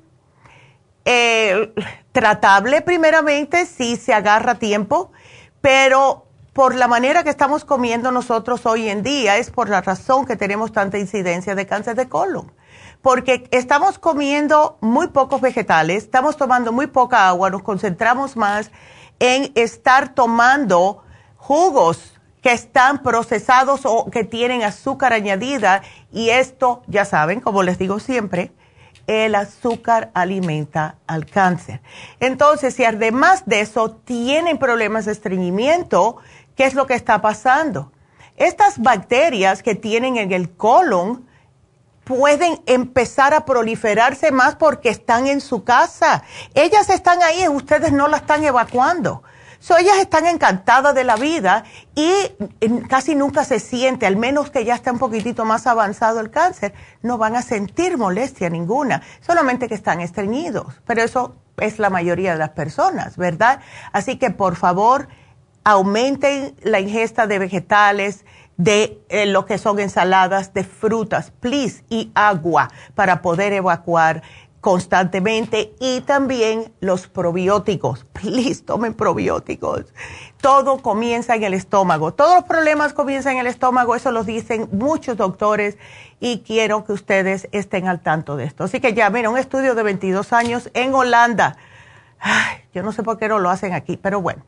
eh, tratable primeramente si se agarra tiempo, pero por la manera que estamos comiendo nosotros hoy en día es por la razón que tenemos tanta incidencia de cáncer de colon. Porque estamos comiendo muy pocos vegetales, estamos tomando muy poca agua, nos concentramos más en estar tomando jugos que están procesados o que tienen azúcar añadida y esto, ya saben, como les digo siempre, el azúcar alimenta al cáncer. Entonces, si además de eso tienen problemas de estreñimiento, ¿qué es lo que está pasando? Estas bacterias que tienen en el colon pueden empezar a proliferarse más porque están en su casa. Ellas están ahí, ustedes no la están evacuando. So, ellas están encantadas de la vida y casi nunca se siente, al menos que ya está un poquitito más avanzado el cáncer, no van a sentir molestia ninguna, solamente que están estreñidos. Pero eso es la mayoría de las personas, ¿verdad? Así que por favor, aumenten la ingesta de vegetales, de eh, lo que son ensaladas, de frutas, please, y agua para poder evacuar constantemente y también los probióticos. Please, tomen probióticos. Todo comienza en el estómago. Todos los problemas comienzan en el estómago, eso lo dicen muchos doctores y quiero que ustedes estén al tanto de esto. Así que ya, mira, un estudio de 22 años en Holanda. yo no sé por qué no lo hacen aquí, pero bueno.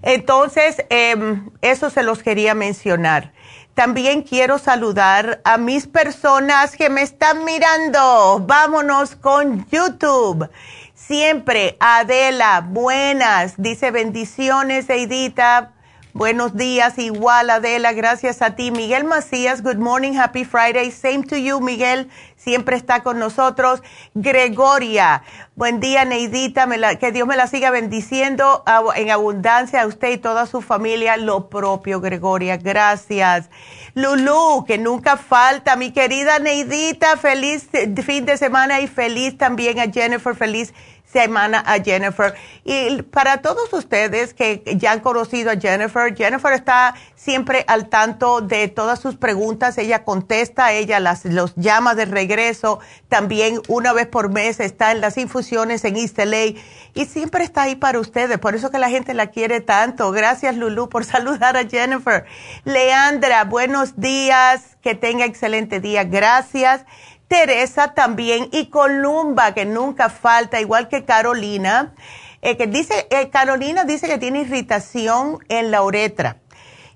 Entonces, em, eso se los quería mencionar. También quiero saludar a mis personas que me están mirando. Vámonos con YouTube. Siempre, Adela, buenas. Dice bendiciones, Eidita. Buenos días, igual Adela, gracias a ti. Miguel Macías, good morning, happy Friday. Same to you, Miguel, siempre está con nosotros. Gregoria, buen día, Neidita, que Dios me la siga bendiciendo en abundancia a usted y toda su familia. Lo propio, Gregoria, gracias. Lulu, que nunca falta, mi querida Neidita, feliz fin de semana y feliz también a Jennifer, feliz semana a Jennifer. Y para todos ustedes que ya han conocido a Jennifer, Jennifer está siempre al tanto de todas sus preguntas, ella contesta, ella las, los llama de regreso, también una vez por mes está en las infusiones en East LA y siempre está ahí para ustedes, por eso que la gente la quiere tanto. Gracias Lulu por saludar a Jennifer. Leandra, buenos días, que tenga excelente día, gracias. Teresa también y Columba, que nunca falta, igual que Carolina, eh, que dice, eh, Carolina dice que tiene irritación en la uretra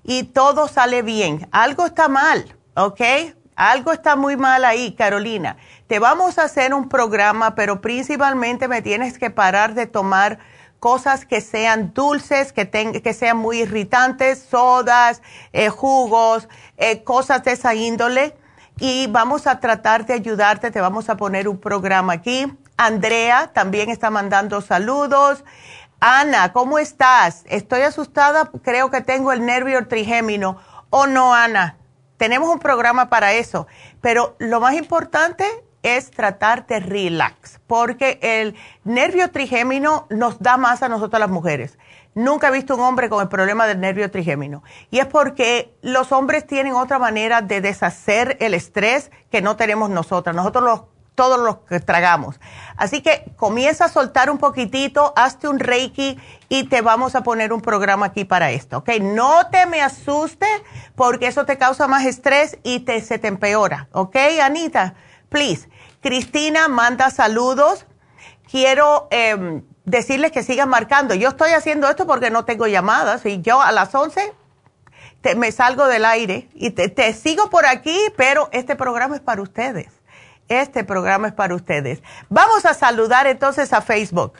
y todo sale bien. Algo está mal, ¿ok? Algo está muy mal ahí, Carolina. Te vamos a hacer un programa, pero principalmente me tienes que parar de tomar cosas que sean dulces, que, que sean muy irritantes, sodas, eh, jugos, cosas de esa índole y vamos a tratar de ayudarte, te vamos a poner un programa aquí. Andrea también está mandando saludos. Ana, ¿cómo estás? Estoy asustada, creo que tengo el nervio trigémino. ¿O oh, no, Ana? Tenemos un programa para eso, pero lo más importante es tratar de relax, porque el nervio trigémino nos da más a nosotras las mujeres. Nunca he visto un hombre con el problema del nervio trigémino. Y es porque los hombres tienen otra manera de deshacer el estrés que no tenemos nosotras. Nosotros los, todos los que tragamos. Así que comienza a soltar un poquitito, hazte un reiki y te vamos a poner un programa aquí para esto, ¿ok? No te me asustes porque eso te causa más estrés y se te empeora, ¿ok, Anita? Please. Cristina manda saludos. Quiero... Eh, decirles que sigan marcando. Yo estoy haciendo esto porque no tengo llamadas y yo a las 11 me salgo del aire y te, sigo por aquí, pero este programa es para ustedes. Este programa es para ustedes. Vamos a saludar entonces a Facebook.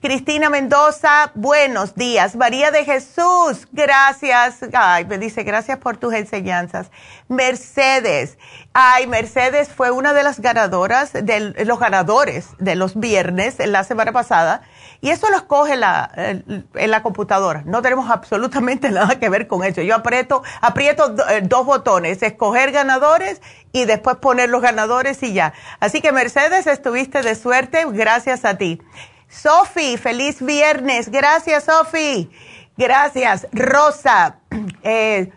Cristina Mendoza, buenos días. María de Jesús, gracias. Ay, me dice, gracias por tus enseñanzas. Mercedes, ay, Mercedes fue una de las ganadoras, de los ganadores de los viernes la semana pasada. Y eso lo escoge la, en la computadora. No tenemos absolutamente nada que ver con eso. Yo aprieto, aprieto eh, dos botones, escoger ganadores y después poner los ganadores y ya. Así que Mercedes, estuviste de suerte, gracias a ti. Sofi, feliz viernes. Gracias, Sofi. Gracias. Rosa, eh,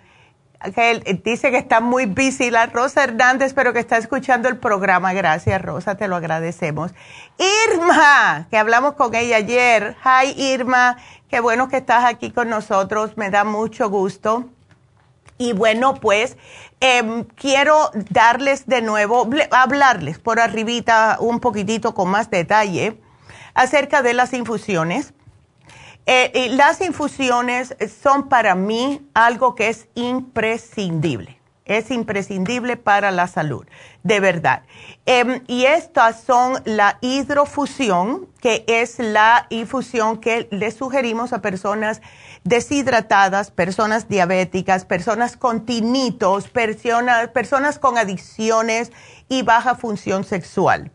dice que está muy busy la Rosa Hernández, pero que está escuchando el programa. Gracias, Rosa, te lo agradecemos. Irma, que hablamos con ella ayer. Hi, Irma. Qué bueno que estás aquí con nosotros. Me da mucho gusto. Y bueno, pues em, quiero darles de nuevo, hablarles por arribita un poquitito con más detalle acerca de las infusiones. Eh, las infusiones son para mí algo que es imprescindible. Es imprescindible para la salud, de verdad. Em, y estas son la hidrofusión, que es la infusión que le sugerimos a personas deshidratadas, personas diabéticas, personas con tinitos, personas, personas con adicciones y baja función sexual.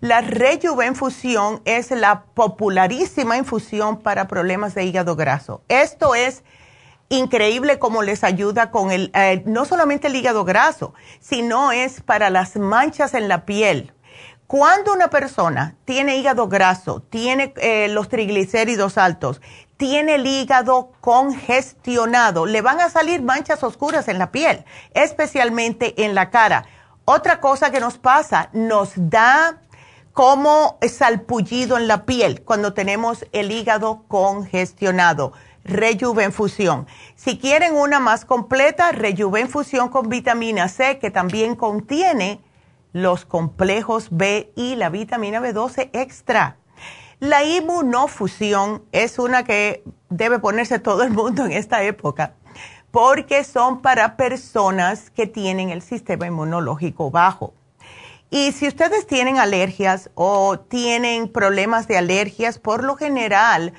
La Rejuvenfusión es la popularísima infusión para problemas de hígado graso. Esto es increíble cómo les ayuda con el, eh, no solamente el hígado graso, sino es para las manchas en la piel. Cuando una persona tiene hígado graso, tiene eh, los triglicéridos altos, tiene el hígado congestionado, le van a salir manchas oscuras en la piel, especialmente en la cara. Otra cosa que nos pasa, nos da como salpullido en la piel cuando tenemos el hígado congestionado. Rejuvenfusión. Si quieren una más completa, Rejuvenfusión con vitamina C, que también contiene los complejos B y la vitamina B12 extra. La inmunofusión es una que debe ponerse todo el mundo en esta época, porque son para personas que tienen el sistema inmunológico bajo. Y si ustedes tienen alergias o tienen problemas de alergias, por lo general,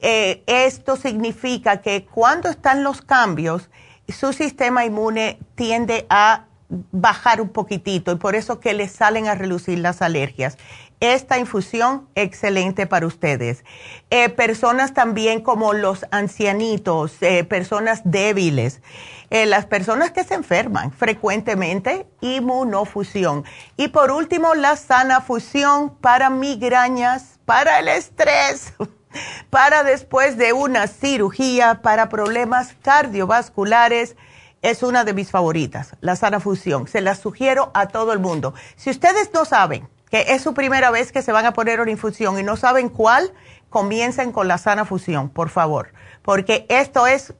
eh, esto significa que cuando están los cambios, su sistema inmune tiende a bajar un poquitito y por eso que les salen a relucir las alergias. Esta infusión, excelente para ustedes. Eh, personas también como los ancianitos, eh, personas débiles. Eh, las personas que se enferman frecuentemente, inmunofusión. Y por último, la sana fusión para migrañas, para el estrés, para después de una cirugía, para problemas cardiovasculares. Es una de mis favoritas, la sana fusión. Se la sugiero a todo el mundo. Si ustedes no saben que es su primera vez que se van a poner una infusión y no saben cuál, comiencen con la sana fusión, por favor. Porque esto es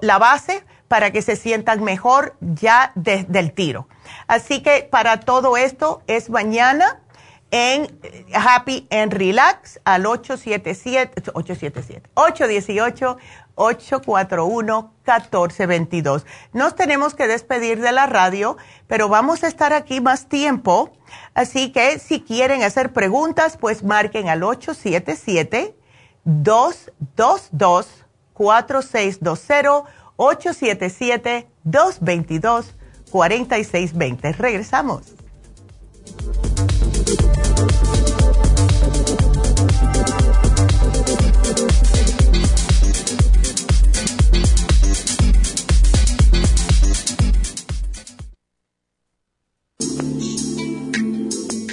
la base para que se sientan mejor ya desde el tiro. Así que para todo esto es mañana en Happy and Relax al 877, 877, 818 841-1422. Nos tenemos que despedir de la radio, pero vamos a estar aquí más tiempo. Así que si quieren hacer preguntas, pues marquen al 877-222-4620 877-222-4620. Regresamos.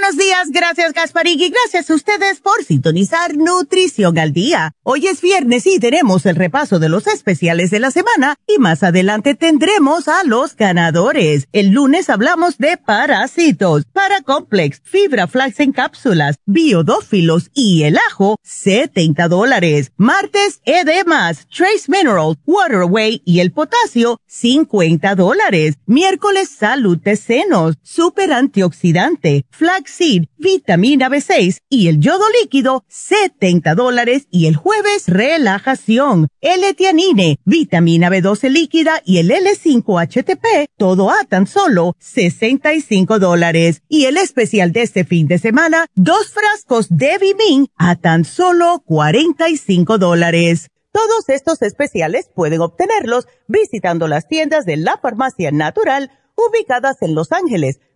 Buenos días, gracias Gasparín y gracias a ustedes por sintonizar Nutrición al Día. Hoy es viernes y tenemos el repaso de los especiales de la semana y más adelante tendremos a los ganadores. El lunes hablamos de parásitos, paracomplex, fibra flax en cápsulas, biodófilos y el ajo, 70 dólares. Martes, edemas, trace mineral, waterway y el potasio, 50 dólares. Miércoles, salud de senos, super antioxidante vitamina B6 y el yodo líquido, 70 dólares y el jueves relajación, L-tianine, vitamina B12 líquida y el L5-HTP, todo a tan solo 65 dólares. Y el especial de este fin de semana, dos frascos de Vimin a tan solo 45 dólares. Todos estos especiales pueden obtenerlos visitando las tiendas de la farmacia natural ubicadas en Los Ángeles,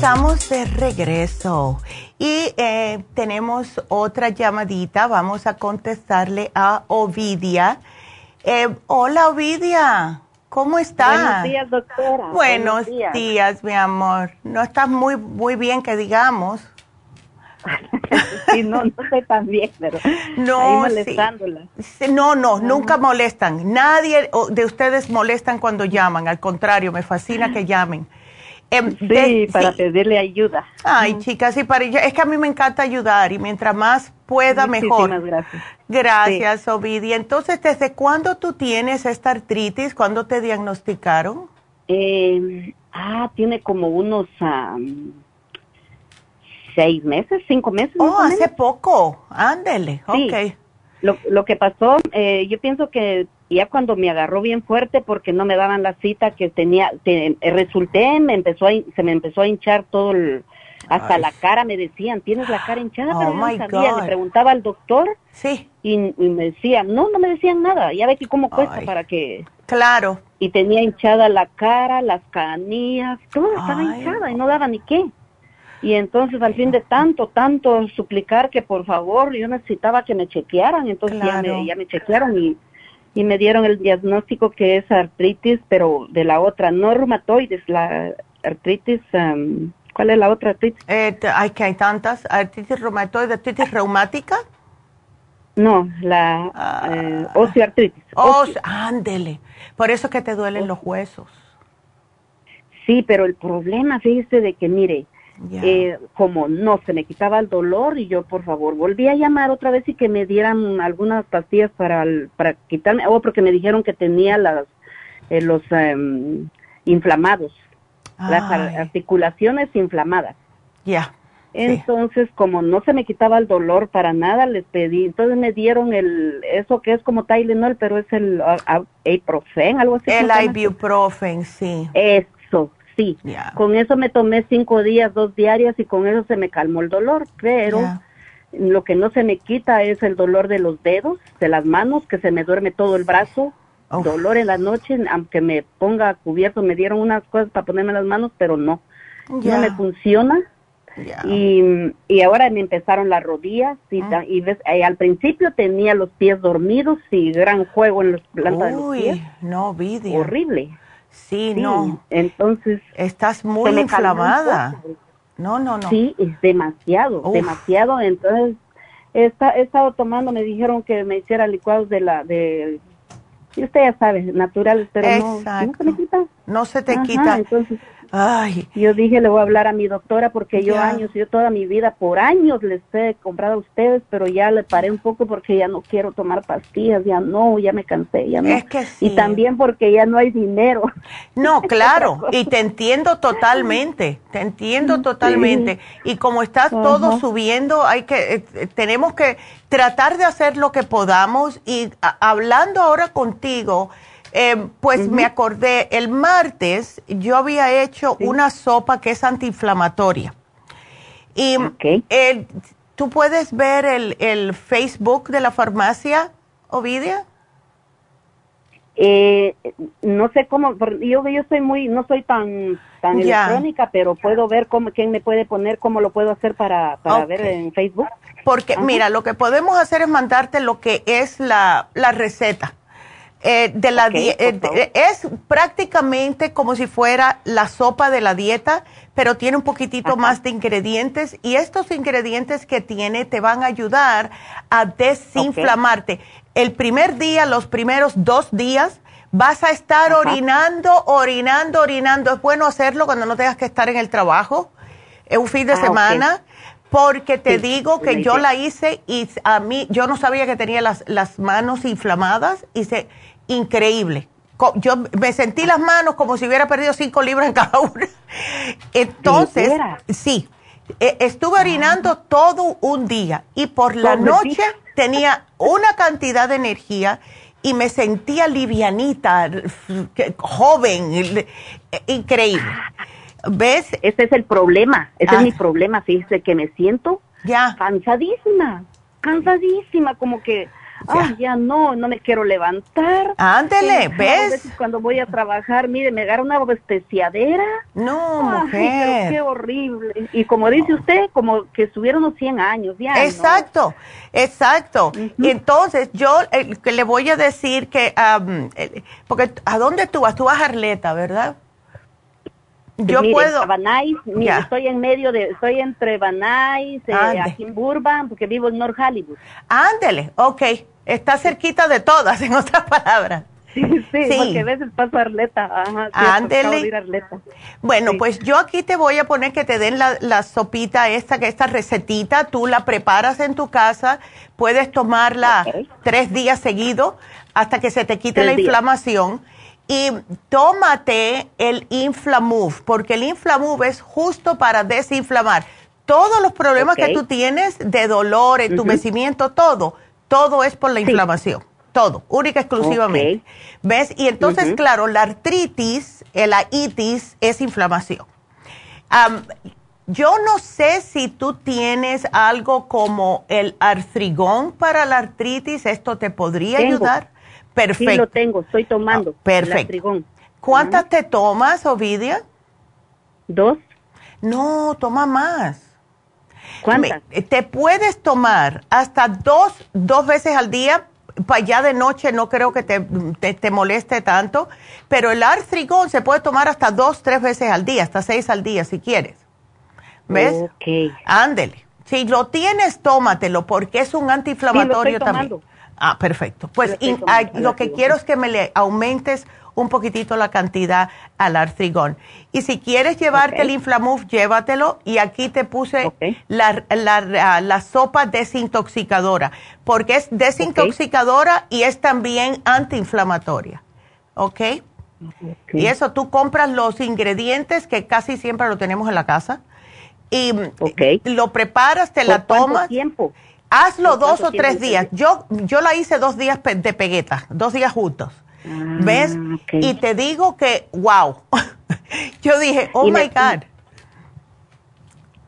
Estamos de regreso y eh, tenemos otra llamadita. Vamos a contestarle a Ovidia. Eh, hola Ovidia, ¿cómo estás? Buenos días, doctora. Buenos, días. mi amor. No estás muy, muy bien que digamos. sí, no, no estoy tan bien, pero no, molestándola. no, no, nunca molestan. Nadie de ustedes molestan cuando llaman. Al contrario, me fascina que llamen. Em, sí, para pedirle ayuda. Ay, chicas, sí, para, es que a mí me encanta ayudar y mientras más pueda, mejor. gracias. Gracias, Ovidia. Entonces, ¿desde cuándo tú tienes esta artritis? ¿Cuándo te diagnosticaron? Eh, ah, tiene como unos seis meses, cinco meses. Oh, hace poco. Ándele, ok. Lo, lo que pasó, eh, yo pienso que ya cuando me agarró bien fuerte porque no me daban la cita que tenía, eh, resulté, me empezó a, se me empezó a hinchar todo el, hasta la cara me decían, tienes la cara hinchada, pero oh no sabía, le preguntaba al doctor sí. y, me decían, no, no me decían nada, ya ve que cómo cuesta para que... Claro. Y tenía hinchada la cara, las canillas, todo estaba hinchada y no daba ni qué. Y entonces al fin de tanto, tanto suplicar que por favor yo necesitaba que me chequearan, entonces ya, me, ya me chequearon y, y me dieron el diagnóstico que es artritis, pero de la otra, no reumatoides, la artritis, um, ¿cuál es la otra artritis? Eh, hay que hay tantas, artritis reumatoide, artritis reumática. No, la ah. eh, osteoartritis. ándele, por eso que te duelen los huesos. Sí, pero el problema, fíjese de que, mire, eh, como no se me quitaba el dolor y yo por favor volví a llamar otra vez y que me dieran algunas pastillas para para quitarme o porque me dijeron que tenía las eh, los em, inflamados las articulaciones inflamadas. Ya entonces como no se me quitaba el dolor para nada les pedí entonces me dieron el eso que es como Tylenol pero es el ibuprofen algo así el ibuprofen sí. Eso sí. Con eso me tomé cinco días, dos diarias y con eso se me calmó el dolor, pero lo que no se me quita es el dolor de los dedos, de las manos, que se me duerme todo el brazo, dolor en la noche, aunque me ponga cubierto, me dieron unas cosas para ponerme las manos, pero no, no me funciona. Y, y ahora me empezaron las rodillas y, ta- y ves, eh, al principio tenía los pies dormidos y gran juego en los plantas de los Uy, pies. no. Horrible. Sí, Sí, no. Entonces. Estás muy inflamada. No, no, no. Sí, es demasiado, Uf. demasiado. Entonces, he, esta- he estado tomando, me dijeron que me hiciera licuados de la, de, y usted ya sabe, naturales, pero no, no Exacto. se me quita. No se te Ajá, quita. Entonces, Ay, yo dije, le voy a hablar a mi doctora porque yo Ya. años, yo toda mi vida, por años les he comprado a ustedes, pero ya le paré un poco porque ya no quiero tomar pastillas, ya no, ya me cansé, ya no. Es que sí. Y también porque ya no hay dinero. No, claro, y te entiendo totalmente, te entiendo totalmente. Y como está todo subiendo, hay que, eh, eh, tenemos que tratar de hacer lo que podamos. Y a- hablando ahora contigo, eh, pues me acordé, el martes yo había hecho una sopa que es antiinflamatoria. Y el- tú puedes ver el, el Facebook de la farmacia, Ovidia. Eh, no sé cómo, yo yo soy muy, no soy tan tan electrónica, pero puedo ver cómo quién me puede poner, cómo lo puedo hacer para, para ver en Facebook. Porque, Ajá. mira, lo que podemos hacer es mandarte lo que es la, la receta. Eh, de la Ok, die- por eh, es prácticamente como si fuera la sopa de la dieta, pero tiene un poquitito más de ingredientes y estos ingredientes que tiene te van a ayudar a desinflamarte. El primer día, los primeros dos días, vas a estar Ajá. orinando, orinando, orinando. Es bueno hacerlo cuando no tengas que estar en el trabajo, es un fin de Ah, semana. Porque te Sí, digo que yo la hice y a mí, yo no sabía que tenía las, las manos inflamadas. Hice increíble. Yo me sentí las manos como si hubiera perdido cinco libras en cada una. Entonces, sí, eh, estuve orinando todo un día y por la noche tenía una cantidad de energía y me sentía livianita, joven, eh, increíble. ¿Ves? Ese es el problema, ese Ah. es mi problema, fíjese que me siento Ya. cansadísima, cansadísima, como que ah, ya no, no me quiero levantar. Ándele, a ¿ves? veces cuando voy a trabajar, mire, me agarra una bosteciadera. No, Ay, pero mujer. qué horrible. Y como dice usted, como que estuvieron unos 100 años, ya. ¿no? Exacto, exacto. Y entonces yo eh, le voy a decir que, eh, porque ¿a dónde tú vas? Tú vas a Arleta, ¿verdad? Yo Mire, puedo. Banais, estoy en medio de, estoy entre Banais, eh, aquí en Burbank, porque vivo en North Hollywood. Ándele, ok. Está cerquita de todas, en otras palabras. Sí, sí, Sí. porque a veces paso a Arleta. Ajá, Ándele. ir a Arleta. Bueno, Sí. pues yo aquí te voy a poner que te den la, la sopita esta, que esta recetita, tú la preparas en tu casa, puedes tomarla tres días seguidos hasta que se te quite Tres la días. inflamación. Y tómate el Inflamove, porque el Inflamove es justo para desinflamar. Todos los problemas que tú tienes de dolor, entumecimiento, todo, todo es por la inflamación. Todo, única y exclusivamente. ¿Ves? Y entonces, claro, la artritis, la itis es inflamación. Am, yo no sé si tú tienes algo como el artrigón para la artritis, esto te podría Tengo. ayudar. Perfecto. Sí, lo tengo, estoy tomando. Ah, perfecto. ¿Cuántas te tomas, Ovidia? ¿Dos? No, toma más. ¿Cuántas? Te puedes tomar hasta dos, dos veces al día. Para ya de noche no creo que te, te, te moleste tanto, pero el artrigón se puede tomar hasta dos, tres veces al día, hasta seis al día si quieres. ¿Ves? Ok. Ándele. Si lo tienes, tómatelo porque es un antiinflamatorio estoy también. tomando. Ah, perfecto. Pues in- ah, lo que quiero es que me le aumentes un poquitito la cantidad al artrigón. Y si quieres llevarte el Inflamuf, llévatelo. Y aquí te puse la, la- la- la sopa desintoxicadora, porque es desintoxicadora y es también antiinflamatoria. ¿Ok? Y eso tú compras los ingredientes que casi siempre lo tenemos en la casa y lo preparas, te ¿Por la tomas. tiempo? Hazlo ¿Por dos o tres días. Yo, yo la hice dos días de pegueta, dos días juntos. Ah, ¿Ves? Y te digo que, wow. yo dije, oh Y my God.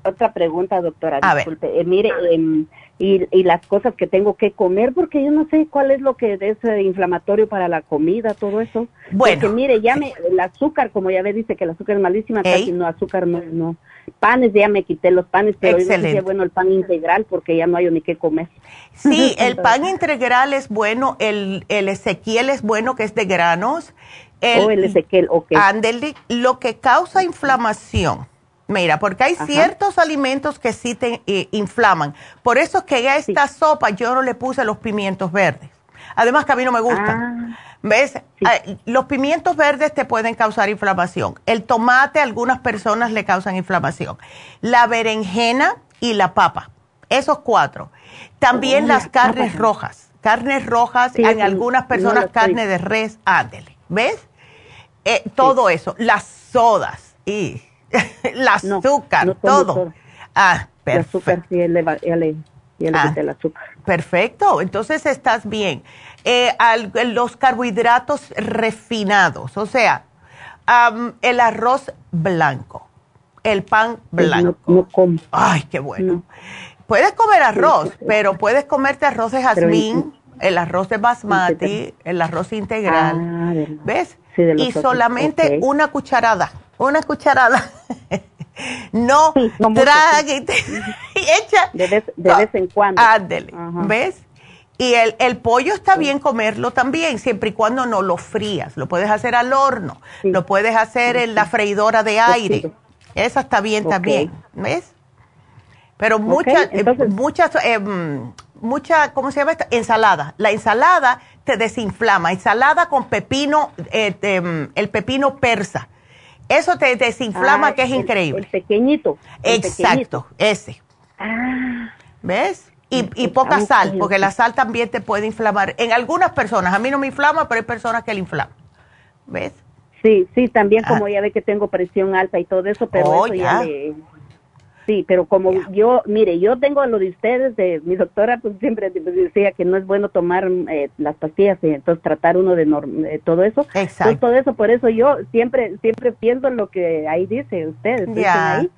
otra pregunta, doctora. A ver. disculpe. Eh, mire, em, y, y las cosas que tengo que comer, porque yo no sé cuál es lo que es eh, inflamatorio para la comida, todo eso. Bueno. Porque mire, ya me, el azúcar, como ya ve, dice que el azúcar es malísima, Ey. casi no azúcar, no, no. Panes, ya me quité los panes, pero yo Excelente. es bueno el pan integral, porque ya no hay ni qué comer. Sí, el pan integral es bueno, el, el Ezequiel es bueno, que es de granos. O el Ezequiel, ok. Ándele, lo que causa inflamación. Mira, porque hay Ajá. ciertos alimentos que sí te eh, inflaman. Por eso es que a esta sopa yo no le puse los pimientos verdes. Además que a mí no me gustan. Ah, ¿Ves? Ah, Los pimientos verdes te pueden causar inflamación. El tomate, a algunas personas le causan inflamación. La berenjena y la papa. Esos cuatro. También Oh, las la carnes papa. rojas. Carnes rojas, Sí, en sí, algunas no personas estoy. carne de res, ándele. ¿Ves? Eh, todo eso. Las sodas. Y el azúcar, no tomo todo. Ah, el azúcar, perfecto. sí, le, va- ya le Ah. el azúcar. Perfecto, entonces estás bien. Eh, al- los carbohidratos refinados, o sea, am, el arroz blanco, el pan blanco. No, no como. Ay, qué bueno. No. Puedes comer arroz, Sí, sí, sí. pero puedes comerte arroz de jazmín, el arroz de basmati, el arroz integral. Ah. ¿Ves? Y otros, solamente una cucharada, una cucharada. no Sí, trague y echa. De vez, de vez en cuando. Ándele. ¿ves? Y el, el pollo está bien comerlo también, siempre y cuando no lo frías. Lo puedes hacer al horno, Sí. lo puedes hacer en la freidora de aire. Esa está bien también, ¿ves? Pero mucha, eh, entonces- muchas, eh, mm, mucha, ¿cómo se llama esta? Ensalada. La ensalada te desinflama. Ensalada con pepino, eh, mm, el pepino persa. Eso te desinflama, Ah, que es el- increíble. El pequeñito. el Exacto, ese. Ah, ¿Ves? Y, y poca sal, porque la sal también te puede inflamar. En algunas personas, a mí no me inflama, pero hay personas que le inflaman. ¿Ves? sí, sí, también como Ah. ya ve que tengo presión alta y todo eso, pero Oh, eso ya. ya le... Sí, pero como yo, mire, yo tengo lo de ustedes, de mi doctora pues siempre decía que no es bueno tomar eh, las pastillas y entonces tratar uno de eh, todo eso. Exacto. Entonces, todo eso, por eso yo siempre siempre pienso en lo que ahí dice ustedes, ahí,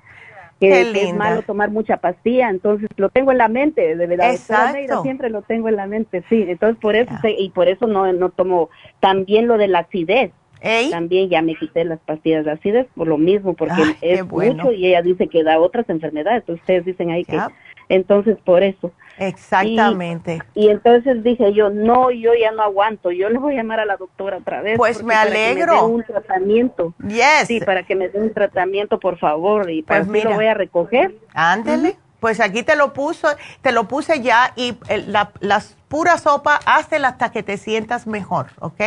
que, que es malo tomar mucha pastilla, entonces lo tengo en la mente, de verdad. Exacto. Siempre lo tengo en la mente, sí, entonces por eso, sé- y por eso no, no tomo también lo de la acidez. ¿Ey? También ya me quité las pastillas de acidez por lo mismo, porque Ay, es bueno. mucho y ella dice que da otras enfermedades. Entonces ustedes dicen ahí Ya. que, entonces por eso. Exactamente. Y entonces dije yo, no, yo ya no aguanto, yo le voy a llamar a la doctora otra vez. Pues me para que alegro. dé un tratamiento. yes. Sí, para que me dé un tratamiento, por favor, y para Pues mira. lo voy a recoger. Ándele. Pues aquí te lo puso, te lo puse ya y el- la, la pura sopa, hazla hasta que te sientas mejor, ¿ok?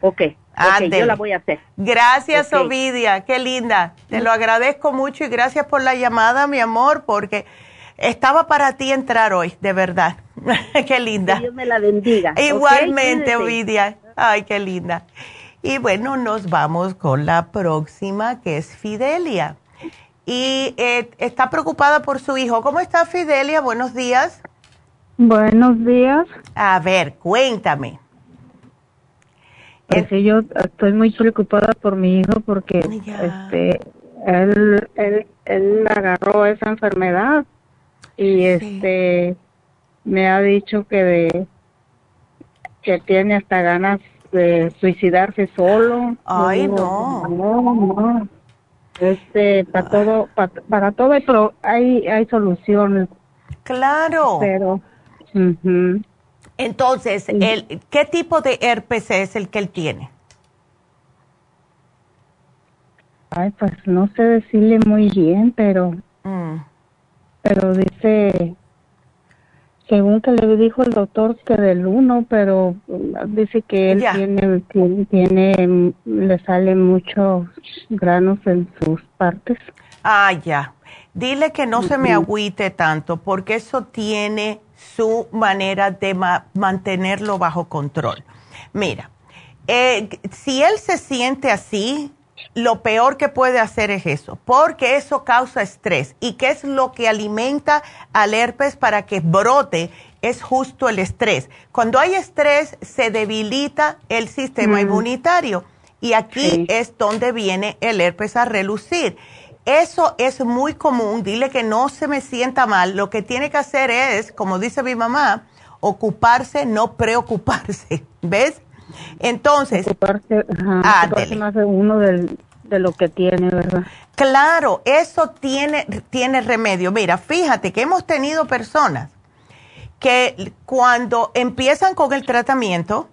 Ok, yo la voy a hacer. Gracias. Ovidia, qué linda. Te lo agradezco mucho y gracias por la llamada, mi amor, porque estaba para ti entrar hoy, de verdad. qué linda. Que Dios me la bendiga. Igualmente. Ovidia. Ay, qué linda. Y bueno, nos vamos con la próxima, que es Fidelia. Y eh, está preocupada por su hijo. ¿Cómo está Fidelia? Buenos días. Buenos días. A ver, cuéntame. Sí, yo estoy muy preocupada por mi hijo porque Ya. este él, él él agarró esa enfermedad y Sí. este me ha dicho que de que tiene hasta ganas de suicidarse solo. Ay, digo, no. No, no. Este, para todo, pa- para todo hay, pro- hay, hay soluciones, Claro. pero ujú. Entonces, el, ¿qué tipo de herpes es el que él tiene? Ay, pues no sé decirle muy bien, pero Mm, pero dice, según que le dijo el doctor que del uno, pero mm, dice que él tiene, tiene, tiene, mm, le salen muchos granos en sus partes. Ah, ya. Dile que no se me agüite tanto porque eso tiene su manera de ma- mantenerlo bajo control. Mira, eh, si él se siente así, lo peor que puede hacer es eso, porque eso causa estrés. ¿Y qué es lo que alimenta al herpes para que brote? Es justo el estrés. Cuando hay estrés, se debilita el sistema Mm. inmunitario y aquí Sí. es donde viene el herpes a relucir. Eso es muy común. Dile que no se me sienta mal. Lo que tiene que hacer es, como dice mi mamá, ocuparse, no preocuparse. ¿Ves? Entonces, ocuparse, ajá, ocuparse más de uno del, de lo que tiene, ¿verdad? Claro, eso tiene, tiene remedio. Mira, fíjate que hemos tenido personas que cuando empiezan con el tratamiento,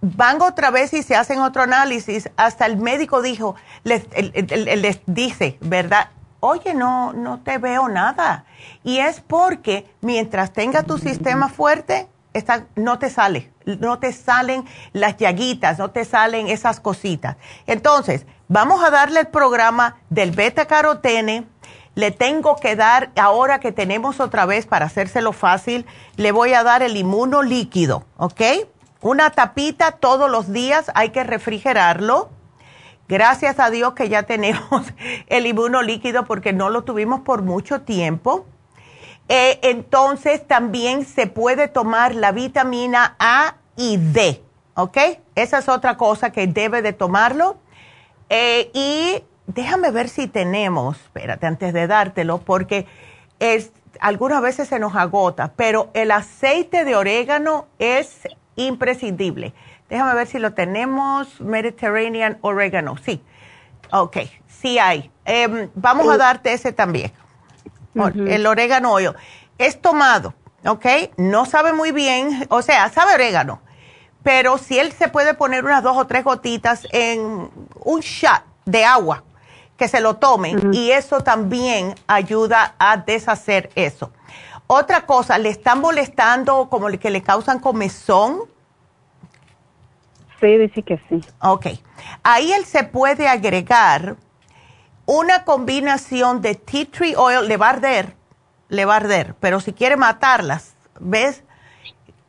van otra vez y se hacen otro análisis, hasta el médico dijo, les, dice, ¿verdad? Oye, no, no te veo nada. Y es porque mientras tenga tu sistema fuerte, no te sale, no te salen las llaguitas, no te salen esas cositas. Entonces, vamos a darle el programa del beta carotene. Le tengo que dar, ahora que tenemos otra vez para hacérselo fácil, le voy a dar el inmuno líquido, ¿ok? Una tapita todos los días, hay que refrigerarlo. Gracias a Dios que ya tenemos el inmuno líquido porque no lo tuvimos por mucho tiempo. Eh, entonces también se puede tomar la vitamina A y D, ¿ok? Esa es otra cosa que debe de tomarlo. Eh, y déjame ver si tenemos, espérate antes de dártelo, porque es, algunas veces se nos agota, pero el aceite de orégano es imprescindible. Déjame ver si lo tenemos, Mediterranean Oregano, sí. Ok, sí hay. Em, vamos a darte ese también, el orégano oil. Es tomado, ¿ok? No sabe muy bien, o sea, sabe orégano, pero si él se puede poner unas dos o tres gotitas en un shot de agua, que se lo tome, y eso también ayuda a deshacer eso. Otra cosa, ¿le están molestando como que le causan comezón? Sí, dice que sí. Ok. Ahí él se puede agregar una combinación de tea tree oil, le va a arder, le va a arder, pero si quiere matarlas, ¿ves?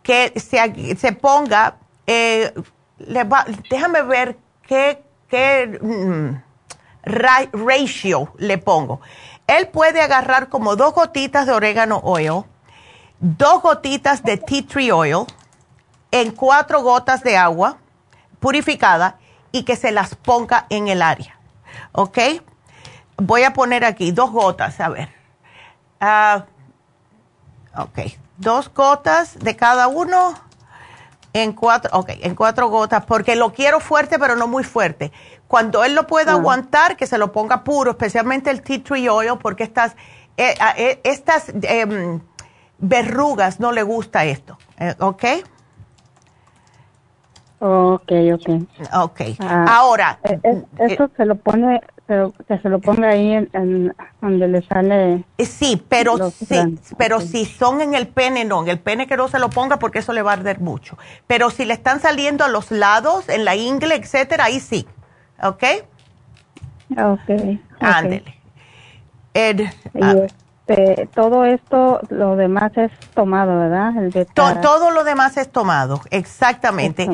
Que se, se ponga, eh, le va, déjame ver qué, qué mm, ratio le pongo. Él puede agarrar como dos gotitas de orégano oil, dos gotitas de tea tree oil, en cuatro gotas de agua purificada y que se las ponga en el área. ¿Ok? Voy a poner aquí dos gotas, a ver. Ah, ok, dos gotas de cada uno en cuatro, ok, en cuatro gotas, porque lo quiero fuerte, pero no muy fuerte. Cuando él lo pueda aguantar, que se lo ponga puro, especialmente el tea tree oil, porque estas, eh, eh, estas em, verrugas no le gusta esto, eh, ¿ok? Ok, ok. Ok. Ah, Ahora. eso se lo pone, que se lo ponga ahí en, donde le sale. Sí, pero sí, pero si son en el pene, no. En el pene que no se lo ponga porque eso le va a arder mucho. Pero si le están saliendo a los lados, en la ingle, etcétera, ahí sí. ¿Ok? Ok. Ándele. Este, todo esto, lo demás es tomado, ¿verdad? El todo lo demás es tomado, exactamente.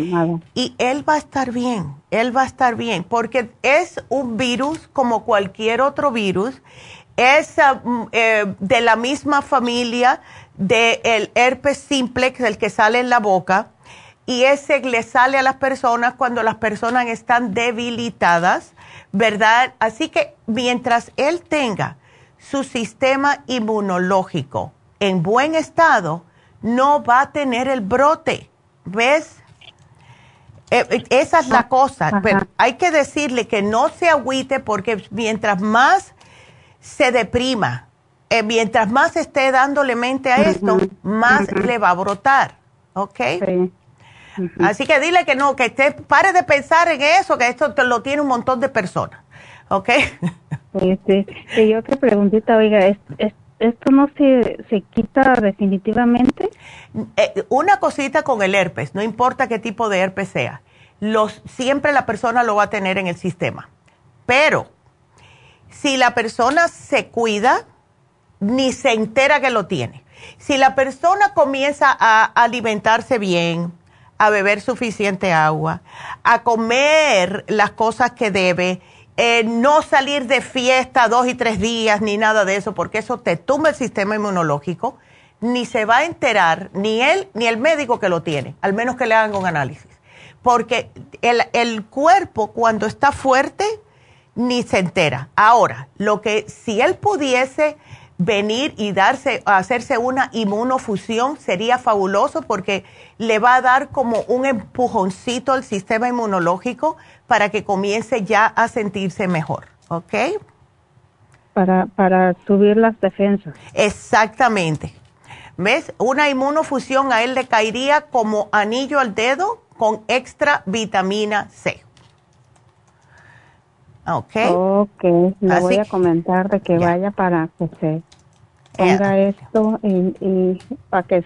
Y él va a estar bien, él va a estar bien, porque es un virus como cualquier otro virus, es ah, mm, eh, de la misma familia del herpes simplex, el que sale en la boca, y ese le sale a las personas cuando las personas están debilitadas, ¿verdad? Así que mientras él tenga su sistema inmunológico en buen estado, no va a tener el brote. ¿Ves? Eh, eh, esa es la cosa. Pero hay que decirle que no se agüite porque mientras más se deprima, eh, mientras más esté dándole mente a esto, más le va a brotar. ¿Ok? Así que dile que no, que te pare de pensar en eso, que esto te lo tiene un montón de personas. ¿Ok? Este, y otra preguntita, oiga, ¿esto no se, se quita definitivamente? Eh, una cosita con el herpes, no importa qué tipo de herpes sea, los, siempre la persona lo va a tener en el sistema. Pero si la persona se cuida, ni se entera que lo tiene. Si la persona comienza a alimentarse bien, a beber suficiente agua, a comer las cosas que debe, eh, no salir de fiesta dos y tres días ni nada de eso, porque eso te tumba el sistema inmunológico, ni se va a enterar ni él ni el médico que lo tiene, al menos que le hagan un análisis. Porque el, el cuerpo cuando está fuerte ni se entera. Ahora, lo que si él pudiese venir y darse, hacerse una inmunofusión sería fabuloso porque le va a dar como un empujoncito al sistema inmunológico para que comience ya a sentirse mejor, ¿ok? Para, para subir las defensas. Exactamente. ¿Ves? Una inmunofusión a él le caería como anillo al dedo con extra vitamina C. Ok. Ok, le voy a comentar de que vaya para que se ponga esto y, para que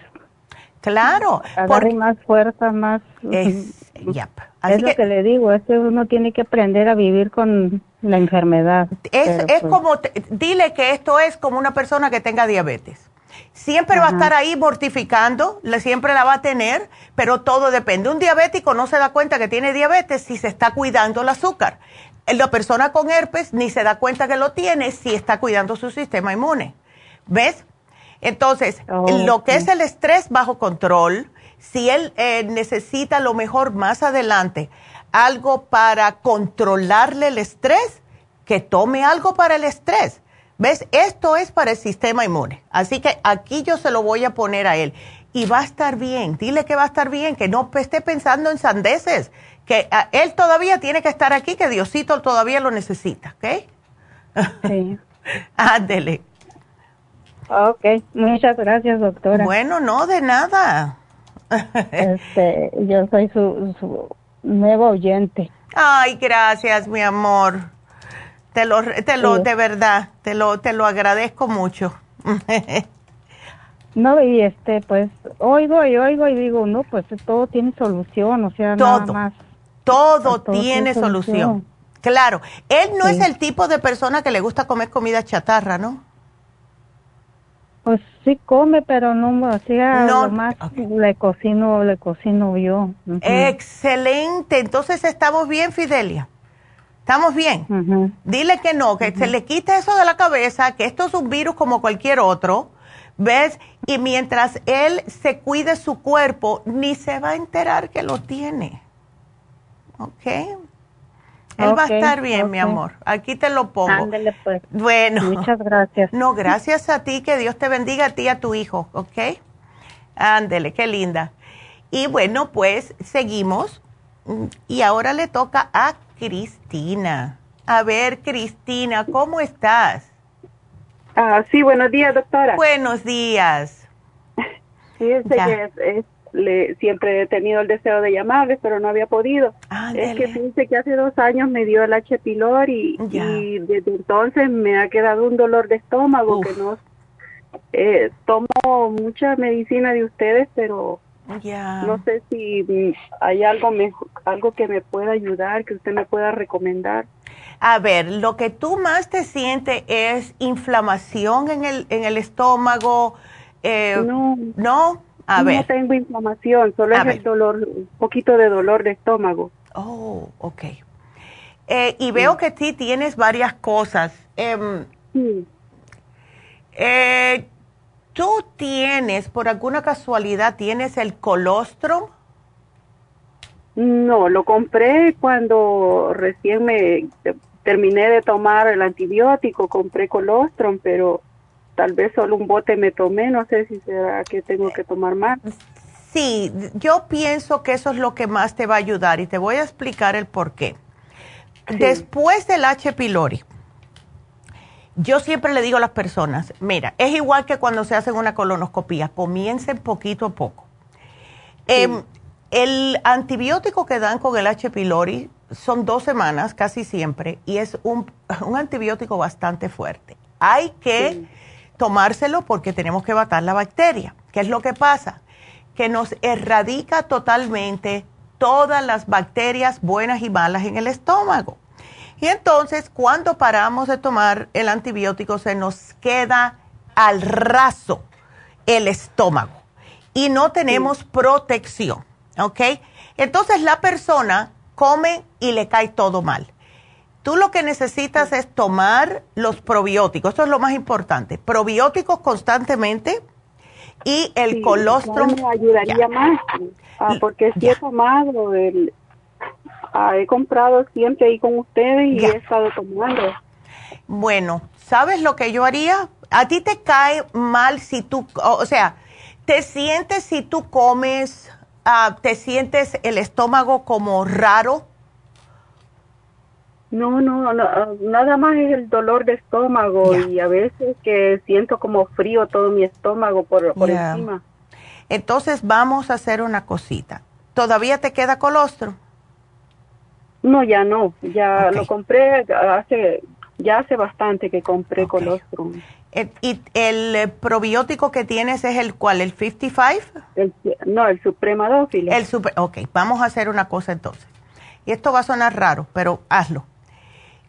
claro agarre más fuerza, más... Es, es lo que, le digo, es que uno tiene que aprender a vivir con la enfermedad. Es, es pues como, dile que esto es como una persona que tenga diabetes. Siempre va a estar ahí mortificando, siempre la va a tener, pero todo depende. Un diabético no se da cuenta que tiene diabetes si se está cuidando el azúcar. La persona con herpes ni se da cuenta que lo tiene si está cuidando su sistema inmune. ¿Ves? Entonces, lo que es el estrés bajo control, si él eh, necesita lo mejor más adelante, algo para controlarle el estrés, que tome algo para el estrés. ¿Ves? Esto es para el sistema inmune. Así que aquí yo se lo voy a poner a él. Y va a estar bien. Dile que va a estar bien, que no esté pensando en sandeces que él todavía tiene que estar aquí, que Diosito todavía lo necesita, ¿ok? Sí. Ándele. Ok, muchas gracias, doctora. Bueno, no, de nada. este, yo soy su, su nuevo oyente. Ay, gracias, mi amor. Te lo, te lo, de verdad, te lo, te lo agradezco mucho. no, y este, pues, oigo y oigo y digo, no, pues todo tiene solución, o sea, nada más todo, tiene solución. Claro, él no es el tipo de persona que le gusta comer comida chatarra, ¿no? Pues sí come, pero no hacía no, más le cocino, le cocino yo. Excelente, entonces estamos bien, Fidelia. Estamos bien. Dile que no, que se le quite eso de la cabeza, que esto es un virus como cualquier otro, ¿ves? Y mientras él se cuide su cuerpo, ni se va a enterar que lo tiene. ¿Ok? Él va a estar bien, mi amor. Aquí te lo pongo. Ándale, pues. Bueno. Muchas gracias. No, gracias a ti, que Dios te bendiga a ti y a tu hijo, ¿ok? Ándele, qué linda. Y bueno, pues seguimos. Y ahora le toca a Cristina. A ver, Cristina, ¿cómo estás? Ah, sí, buenos días, doctora. Buenos días. Sí, es, es, le, siempre he tenido el deseo de llamarles, pero no había podido. es que fíjense que hace dos años me dio el H. pylori y, desde entonces me ha quedado un dolor de estómago que no eh, tomo mucha medicina de ustedes, pero no sé si hay algo mejor, algo que me pueda ayudar, que usted me pueda recomendar. A ver, lo que tú más te sientes es inflamación en el, en el estómago. Eh, no. ¿No? No tengo inflamación, solo es el dolor, un poquito de dolor de estómago. Oh, ok. Eh, y veo que sí tienes varias cosas. Em, sí. Eh, ¿Tú tienes, por alguna casualidad, tienes el colostrum? No, lo compré cuando recién me terminé de tomar el antibiótico, compré colostrum, pero tal vez solo un bote me tomé, no sé si será que tengo que tomar más. Sí, yo pienso que eso es lo que más te va a ayudar y te voy a explicar el por qué. Después del H. pylori, yo siempre le digo a las personas, mira, es igual que cuando se hacen una colonoscopia, comiencen poquito a poco. Em, el antibiótico que dan con el H. pylori son dos semanas casi siempre y es un, antibiótico bastante fuerte. Hay que tomárselo porque tenemos que matar la bacteria. ¿Qué es lo que pasa? Que nos erradica totalmente todas las bacterias buenas y malas en el estómago. Y entonces, cuando paramos de tomar el antibiótico, se nos queda al raso el estómago y no tenemos protección, ¿ok? Entonces la persona come y le cae todo mal. Tú lo que necesitas es tomar los probióticos, esto es lo más importante, probióticos constantemente y el colostrum. me ayudaría más, ah, porque si he tomado el, ah, he comprado siempre ahí con ustedes y he estado tomando. Bueno, ¿sabes lo que yo haría? A ti te cae mal si tú, o sea, te sientes si tú comes, ah, te sientes el estómago como raro. No, no, nada más es el dolor de estómago y a veces que siento como frío todo mi estómago por, por encima. Entonces vamos a hacer una cosita. ¿Todavía te queda colostro? No, ya no. Ya lo compré hace ya hace bastante que compré colostrum. Eh, ¿Y el eh, probiótico que tienes es el cuál? ¿El 55? no, el supremadófilo. El super, ok, vamos a hacer una cosa entonces. Y esto va a sonar raro, pero hazlo.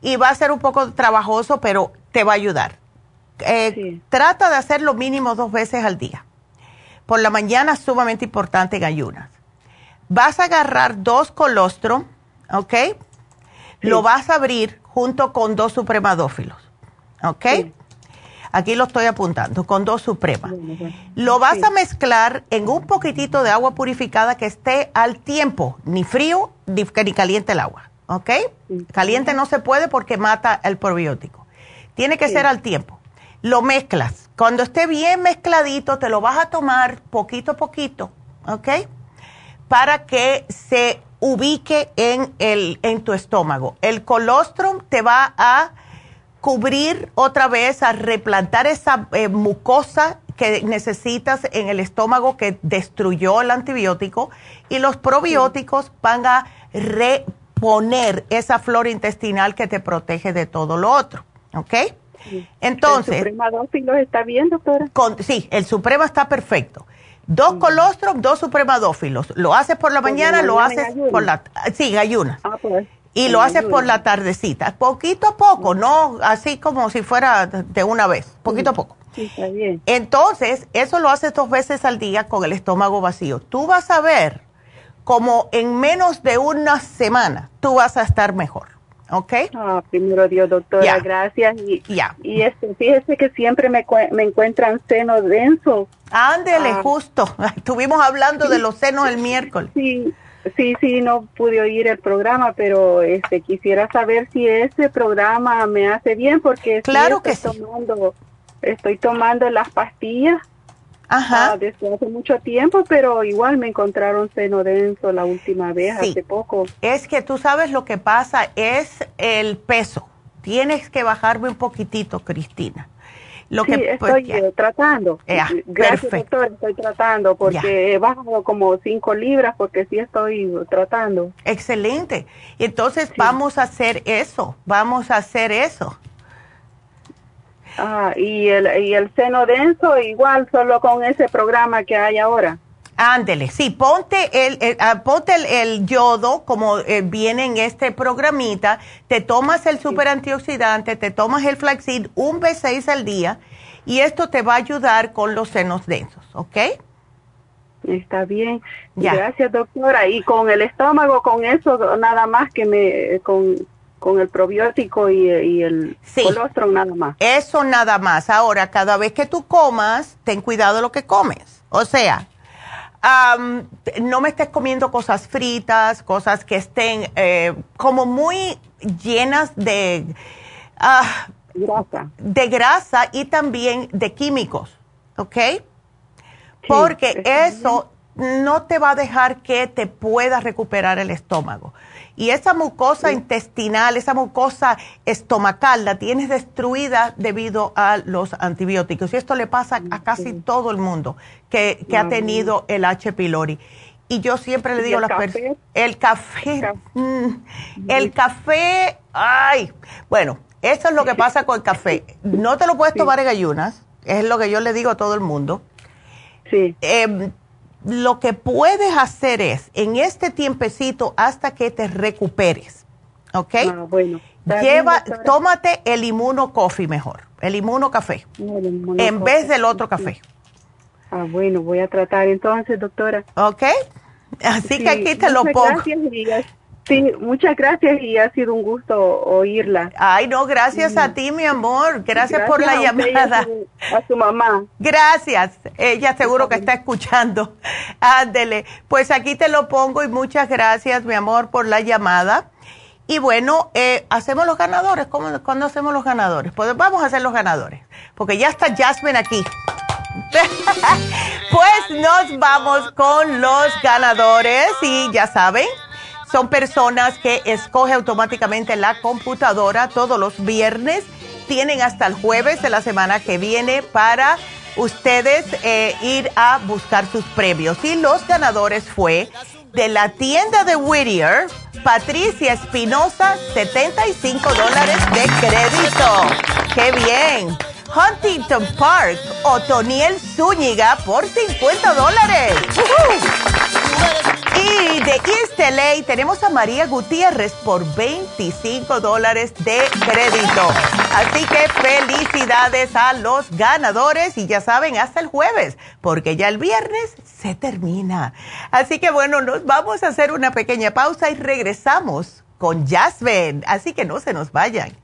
Y va a ser un poco trabajoso, pero te va a ayudar. Eh, trata de hacer lo mínimo dos veces al día. Por la mañana sumamente importante en ayunas. Vas a agarrar dos colostrum, ¿ok? Lo vas a abrir junto con dos supremadófilos, ¿ok? Aquí lo estoy apuntando, con dos supremas. Lo vas a mezclar en un poquitito de agua purificada que esté al tiempo, ni frío ni, caliente el agua, ¿ok? Caliente no se puede porque mata el probiótico. Tiene que ser al tiempo. Lo mezclas. Cuando esté bien mezcladito, te lo vas a tomar poquito a poquito, ¿ok? Para que se ubique en, el, en tu estómago. El colostrum te va a cubrir otra vez, a replantar esa eh, mucosa que necesitas en el estómago que destruyó el antibiótico y los probióticos van a reponer esa flora intestinal que te protege de todo lo otro. ¿Ok? Entonces. ¿El Suprema está bien, doctora? sí, el Suprema está perfecto. Dos colostrum, dos supremadófilos. Lo haces por la mañana, lo haces por la... Sí, ayunas. Ah, pues. Y lo haces por la tardecita, poquito a poco, no así como si fuera de una vez, poquito a poco. Sí, está bien. Entonces, eso lo haces dos veces al día con el estómago vacío. Tú vas a ver como en menos de una semana tú vas a estar mejor. ¿ok? Ah, primero Dios, doctora, gracias. Y, y este, fíjese que siempre me, me encuentran senos densos. Ándele, ah. justo. Estuvimos hablando de los senos el miércoles. Sí, sí, sí, no pude oír el programa, pero este quisiera saber si ese programa me hace bien porque claro que tomando, estoy tomando las pastillas Ajá. desde hace mucho tiempo, pero igual me encontraron seno denso la última vez, hace poco. Es que tú sabes lo que pasa, es el peso. Tienes que bajarme un poquitito, Cristina. Lo sí, que, pues, estoy eh, tratando. Gracias, doctor, estoy tratando porque he bajado como cinco libras porque sí estoy tratando. Excelente. Entonces vamos a hacer eso, vamos a hacer eso. Ah, y el, y el seno denso igual, solo con ese programa que hay ahora. Ándele, sí, ponte el, el ah, ponte el, yodo como eh, viene en este programita, te tomas el super antioxidante, te tomas el flaxseed un B6 al día y esto te va a ayudar con los senos densos, ¿ok? Está bien. Gracias, doctora. Y con el estómago, con eso, nada más que me, con, con el probiótico y, el colostrum nada más. Eso nada más. Ahora, cada vez que tú comas, ten cuidado de lo que comes. O sea, no me estés comiendo cosas fritas, cosas que estén eh, como muy llenas de ah, grasa. De grasa y también de químicos, ¿ok? Porque eso no te va a dejar que te puedas recuperar el estómago. Y esa mucosa intestinal, esa mucosa estomacal, la tienes destruida debido a los antibióticos. Y esto le pasa a casi todo el mundo que, ha tenido el H. pylori. Y yo siempre le digo a las personas, el café, el café, ay, bueno, eso es lo que pasa con el café. No te lo puedes tomar en ayunas, es lo que yo le digo a todo el mundo. Sí. Em, lo que puedes hacer es, en este tiempecito hasta que te recuperes, ¿ok? Ah, bueno. Lleva, tómate el inmuno coffee mejor, el inmuno café, en vez del otro café. Ah, bueno, voy a tratar entonces, doctora. ¿Ok? Así que aquí te lo pongo. Sí, muchas gracias y ha sido un gusto oírla. Ay, no, gracias a ti, mi amor. Gracias, por la llamada. A su, mamá. Gracias. Ella seguro que está escuchando. Ándele. Pues aquí te lo pongo y muchas gracias, mi amor, por la llamada. Y bueno, eh, hacemos los ganadores. ¿Cómo, ¿Cuándo hacemos los ganadores? Pues vamos a hacer los ganadores. Porque ya está Jasmine aquí. pues nos vamos con los ganadores y ya saben son personas que escoge automáticamente la computadora todos los viernes. Tienen hasta el jueves de la semana que viene para ustedes eh, ir a buscar sus premios. Y los ganadores fue de la tienda de Whittier, Patricia Espinosa, 75 dólares de crédito. ¡Qué bien! Huntington Park, Otoniel Zúñiga por 50 dólares. Y de East tenemos a María Gutiérrez por 25 dólares de crédito. Así que felicidades a los ganadores y ya saben, hasta el jueves, porque ya el viernes se termina. Así que bueno, nos vamos a hacer una pequeña pausa y regresamos con Jasmine. Así que no se nos vayan.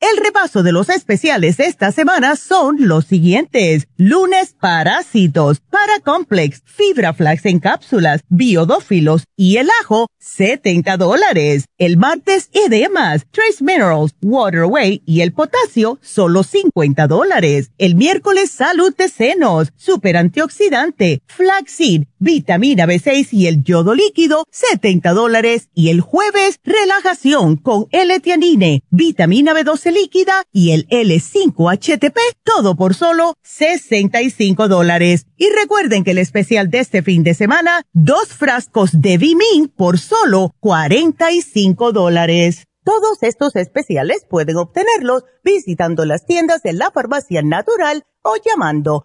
El repaso de los especiales de esta semana son los siguientes. Lunes, parásitos, paracomplex, fibra flax en cápsulas, biodófilos y el ajo, 70 dólares. El martes, edemas, trace minerals, waterway y el potasio, solo 50 dólares. El miércoles, salud de senos, super antioxidante, flaxseed, vitamina B6 y el yodo líquido, 70 dólares. Y el jueves, relajación con L-tianine, vitamina B12 líquida y el L5-HTP, todo por solo 65 dólares. Y recuerden que el especial de este fin de semana, dos frascos de Vimin por solo 45 dólares. Todos estos especiales pueden obtenerlos visitando las tiendas de la farmacia natural o llamando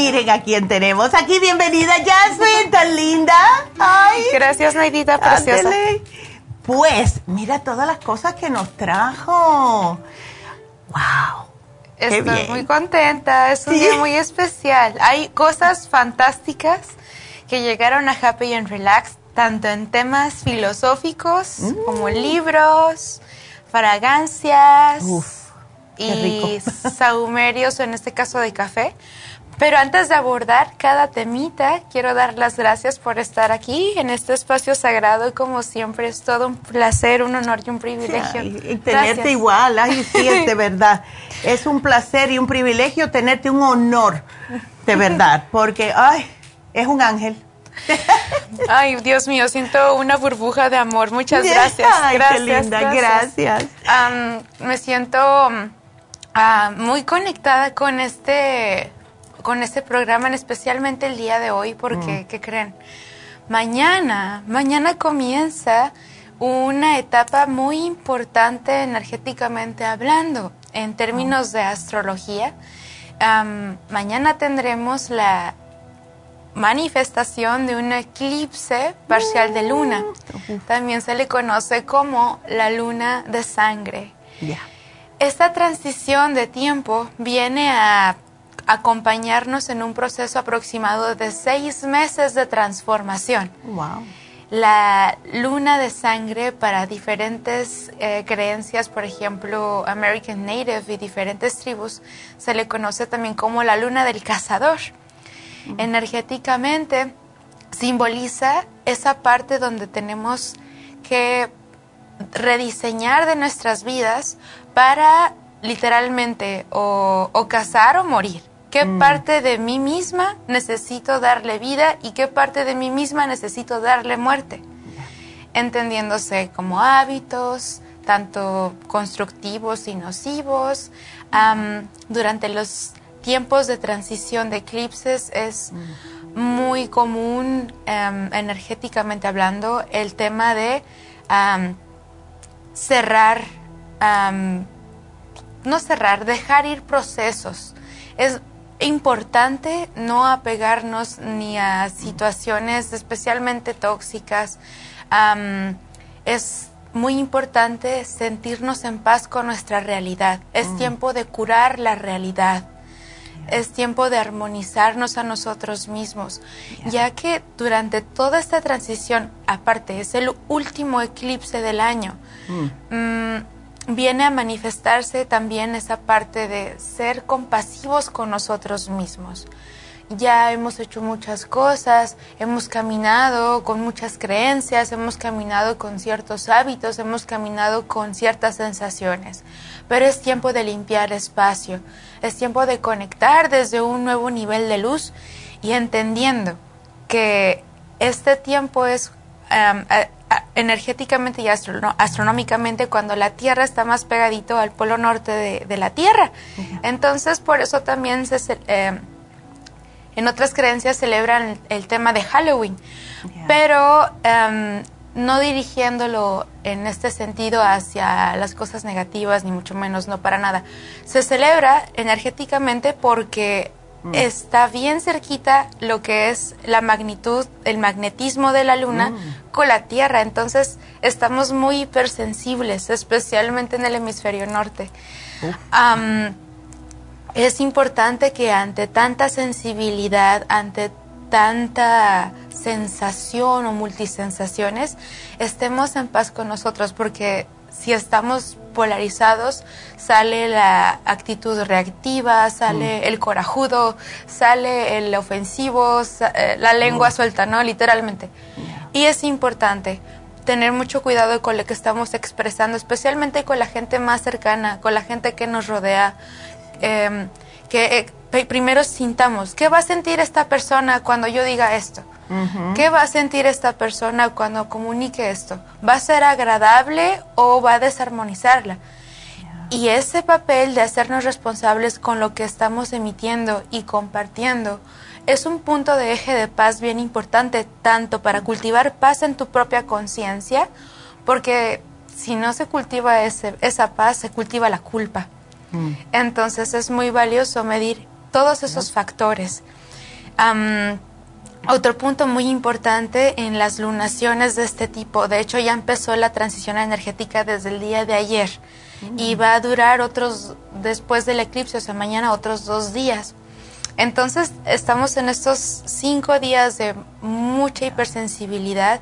Miren a quién tenemos aquí. Bienvenida, Jasmine, tan linda. Ay. Gracias, Neidita, preciosa. Ándele. Pues, mira todas las cosas que nos trajo. Wow. Estoy bien. muy contenta, es un Sí. día muy especial. Hay cosas fantásticas que llegaron a Happy and Relax, tanto en temas filosóficos Mm. como libros, fragancias qué y rico. saumerios, o en este caso de café. Pero antes de abordar cada temita, quiero dar las gracias por estar aquí en este espacio sagrado y como siempre es todo un placer, un honor y un privilegio. Ay, y tenerte Gracias. igual, ay, sí, es de verdad. Es un placer y un privilegio tenerte, un honor, de verdad, porque, ay, es un ángel. Ay, Dios mío, siento una burbuja de amor. Muchas gracias. Ay, qué gracias, linda, gracias. Me siento ah, muy conectada con este, con este programa, en especialmente el día de hoy, porque, Mm. ¿qué creen? Mañana, mañana comienza una etapa muy importante energéticamente hablando, en términos de astrología. Am, mañana tendremos la manifestación de un eclipse parcial de luna. También se le conoce como la luna de sangre. Esta transición de tiempo viene a acompañarnos en un proceso aproximado de seis meses de transformación. Wow. La luna de sangre para diferentes eh, creencias, por ejemplo, American Native y diferentes tribus, se le conoce también como la luna del cazador. Energéticamente simboliza esa parte donde tenemos que rediseñar de nuestras vidas para literalmente o, o cazar o morir. ¿Qué Mm. parte de mí misma necesito darle vida y qué parte de mí misma necesito darle muerte? Entendiéndose como hábitos, tanto constructivos y nocivos. Durante los tiempos de transición de eclipses es muy común, em, energéticamente hablando, el tema de cerrar, no cerrar, dejar ir procesos. Es importante no apegarnos ni a situaciones especialmente tóxicas. Es muy importante sentirnos en paz con nuestra realidad. Es Mm. tiempo de curar la realidad. Es tiempo de armonizarnos a nosotros mismos, ya que durante toda esta transición, aparte, es el último eclipse del año, mm, viene a manifestarse también esa parte de ser compasivos con nosotros mismos. Ya hemos hecho muchas cosas, hemos caminado con muchas creencias, hemos caminado con ciertos hábitos, hemos caminado con ciertas sensaciones, pero es tiempo de limpiar espacio, es tiempo de conectar desde un nuevo nivel de luz y entendiendo que este tiempo es a- a- energéticamente y astronómicamente cuando la Tierra está más pegadito al polo norte de, de la Tierra. Entonces, por eso también se, eh, en otras creencias celebran el, el tema de Halloween, pero em, no dirigiéndolo en este sentido hacia las cosas negativas, ni mucho menos, no para nada. Se celebra energéticamente porque Mm. está bien cerquita lo que es la magnitud, el magnetismo de la luna Mm. con la Tierra. Entonces estamos muy hipersensibles, especialmente en el hemisferio norte. Es importante que ante tanta sensibilidad, ante tanta sensación o multisensaciones, estemos en paz con nosotros, porque si estamos polarizados, sale la actitud reactiva, sale Mm. el corajudo, sale el ofensivo, eh, la lengua Mm. suelta, ¿no? Literalmente. Y es importante tener mucho cuidado con lo que estamos expresando, especialmente con la gente más cercana, con la gente que nos rodea, em, que eh, primero sintamos, ¿qué va a sentir esta persona cuando yo diga esto? ¿Qué va a sentir esta persona cuando comunique esto? ¿Va a ser agradable o va a desarmonizarla? Y ese papel de hacernos responsables con lo que estamos emitiendo y compartiendo es un punto de eje de paz bien importante, tanto para cultivar paz en tu propia conciencia, porque si no se cultiva ese- esa paz, se cultiva la culpa. Entonces es muy valioso medir todos esos factores. otro punto muy importante en las lunaciones de este tipo, de hecho ya empezó la transición energética desde el día de ayer y va a durar otros, después del eclipse, o sea, mañana otros dos días. Entonces estamos en estos cinco días de mucha hipersensibilidad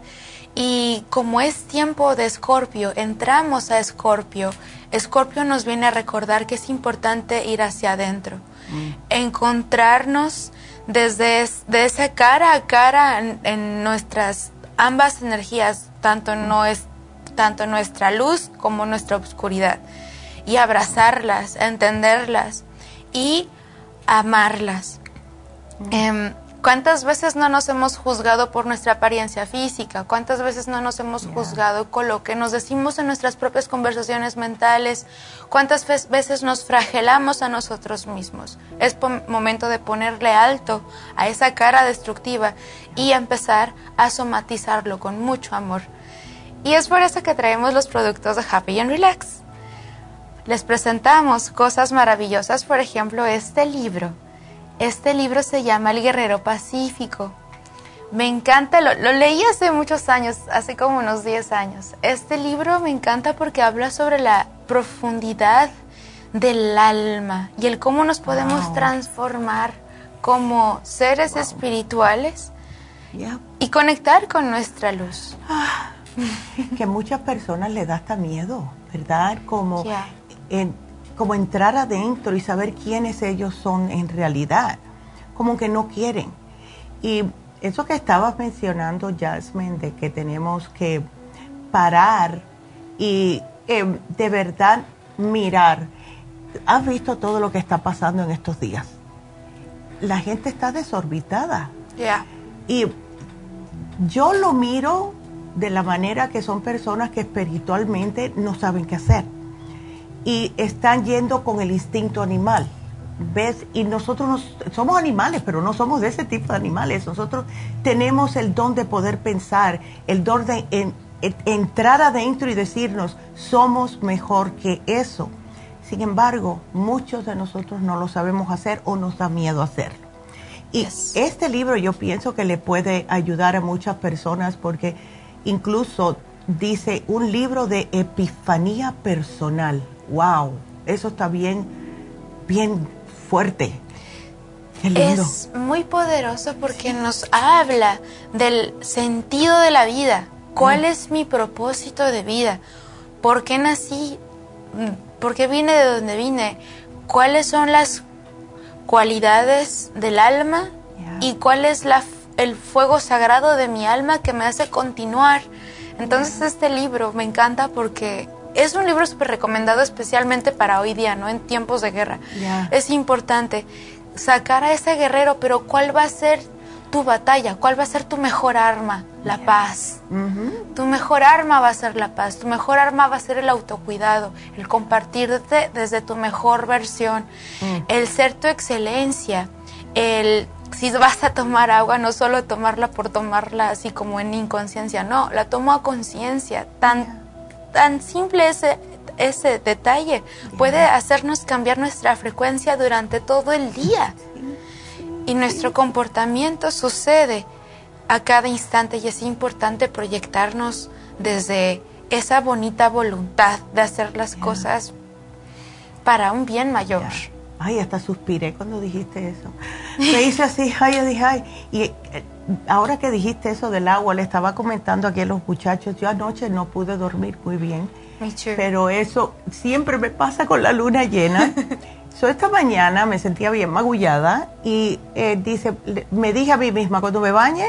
y como es tiempo de Escorpio, entramos a Escorpio. Escorpio nos viene a recordar que es importante ir hacia adentro, mm. encontrarnos desde de esa cara a cara en, nuestras ambas energías, tanto, no es, tanto nuestra luz como nuestra oscuridad, y abrazarlas, entenderlas y amarlas. Em, ¿Cuántas veces no nos hemos juzgado por nuestra apariencia física? ¿Cuántas veces no nos hemos juzgado con lo que nos decimos en nuestras propias conversaciones mentales? ¿Cuántas veces nos fragelamos a nosotros mismos? Es momento de ponerle alto a esa cara destructiva y empezar a somatizarlo con mucho amor. Y es por eso que traemos los productos de Happy and Relax. Les presentamos cosas maravillosas, por ejemplo, este libro este libro se llama El Guerrero Pacífico. Me encanta, lo, leí hace muchos años, hace como unos 10 años. Este libro me encanta porque habla sobre la profundidad del alma y el cómo nos podemos transformar como seres espirituales y conectar con nuestra luz. Ah, que muchas personas le da hasta miedo, ¿verdad? Como en, como entrar adentro y saber quiénes ellos son en realidad, como que no quieren. Y eso que estabas mencionando, Jasmine, de que tenemos que parar y eh, de verdad mirar. ¿Has visto todo lo que está pasando en estos días? La gente está desorbitada. Y yo lo miro de la manera que son personas que espiritualmente no saben qué hacer y están yendo con el instinto animal. ¿Ves? Y nosotros somos animales, pero no somos de ese tipo de animales. Nosotros tenemos el don de poder pensar, el don de entrar adentro y decirnos, somos mejor que eso. Sin embargo, muchos de nosotros no lo sabemos hacer o nos da miedo hacerlo. Y este libro yo pienso que le puede ayudar a muchas personas porque incluso dice un libro de epifanía personal wow, eso está bien, bien fuerte. Es muy poderoso porque nos habla del sentido de la vida. ¿Cuál es mi propósito de vida? ¿Por qué nací? ¿Por qué vine de donde vine? ¿Cuáles son las cualidades del alma? ¿Y cuál es la, el fuego sagrado de mi alma que me hace continuar? Entonces este libro me encanta porque es un libro súper recomendado especialmente para hoy día, ¿no? En tiempos de guerra. Es importante sacar a ese guerrero, pero ¿cuál va a ser tu batalla? ¿Cuál va a ser tu mejor arma? La paz. Tu mejor arma va a ser la paz. Tu mejor arma va a ser el autocuidado, el compartirte desde tu mejor versión, mm. el ser tu excelencia, el si vas a tomar agua, no solo tomarla por tomarla así como en inconsciencia, no, la tomo a conciencia, tan tan simple ese, ese detalle puede hacernos cambiar nuestra frecuencia durante todo el día. Y nuestro comportamiento sucede a cada instante y es importante proyectarnos desde esa bonita voluntad de hacer las cosas para un bien mayor. Ay, hasta suspiré cuando dijiste eso. Me hice así, ay, yo dije, ay. Y eh, ahora que dijiste eso del agua, le estaba comentando aquí a los muchachos, yo anoche no pude dormir muy bien. Pero eso siempre me pasa con la luna llena. so, esta mañana me sentía bien magullada y eh, dice, me dije a mí misma, cuando me bañe,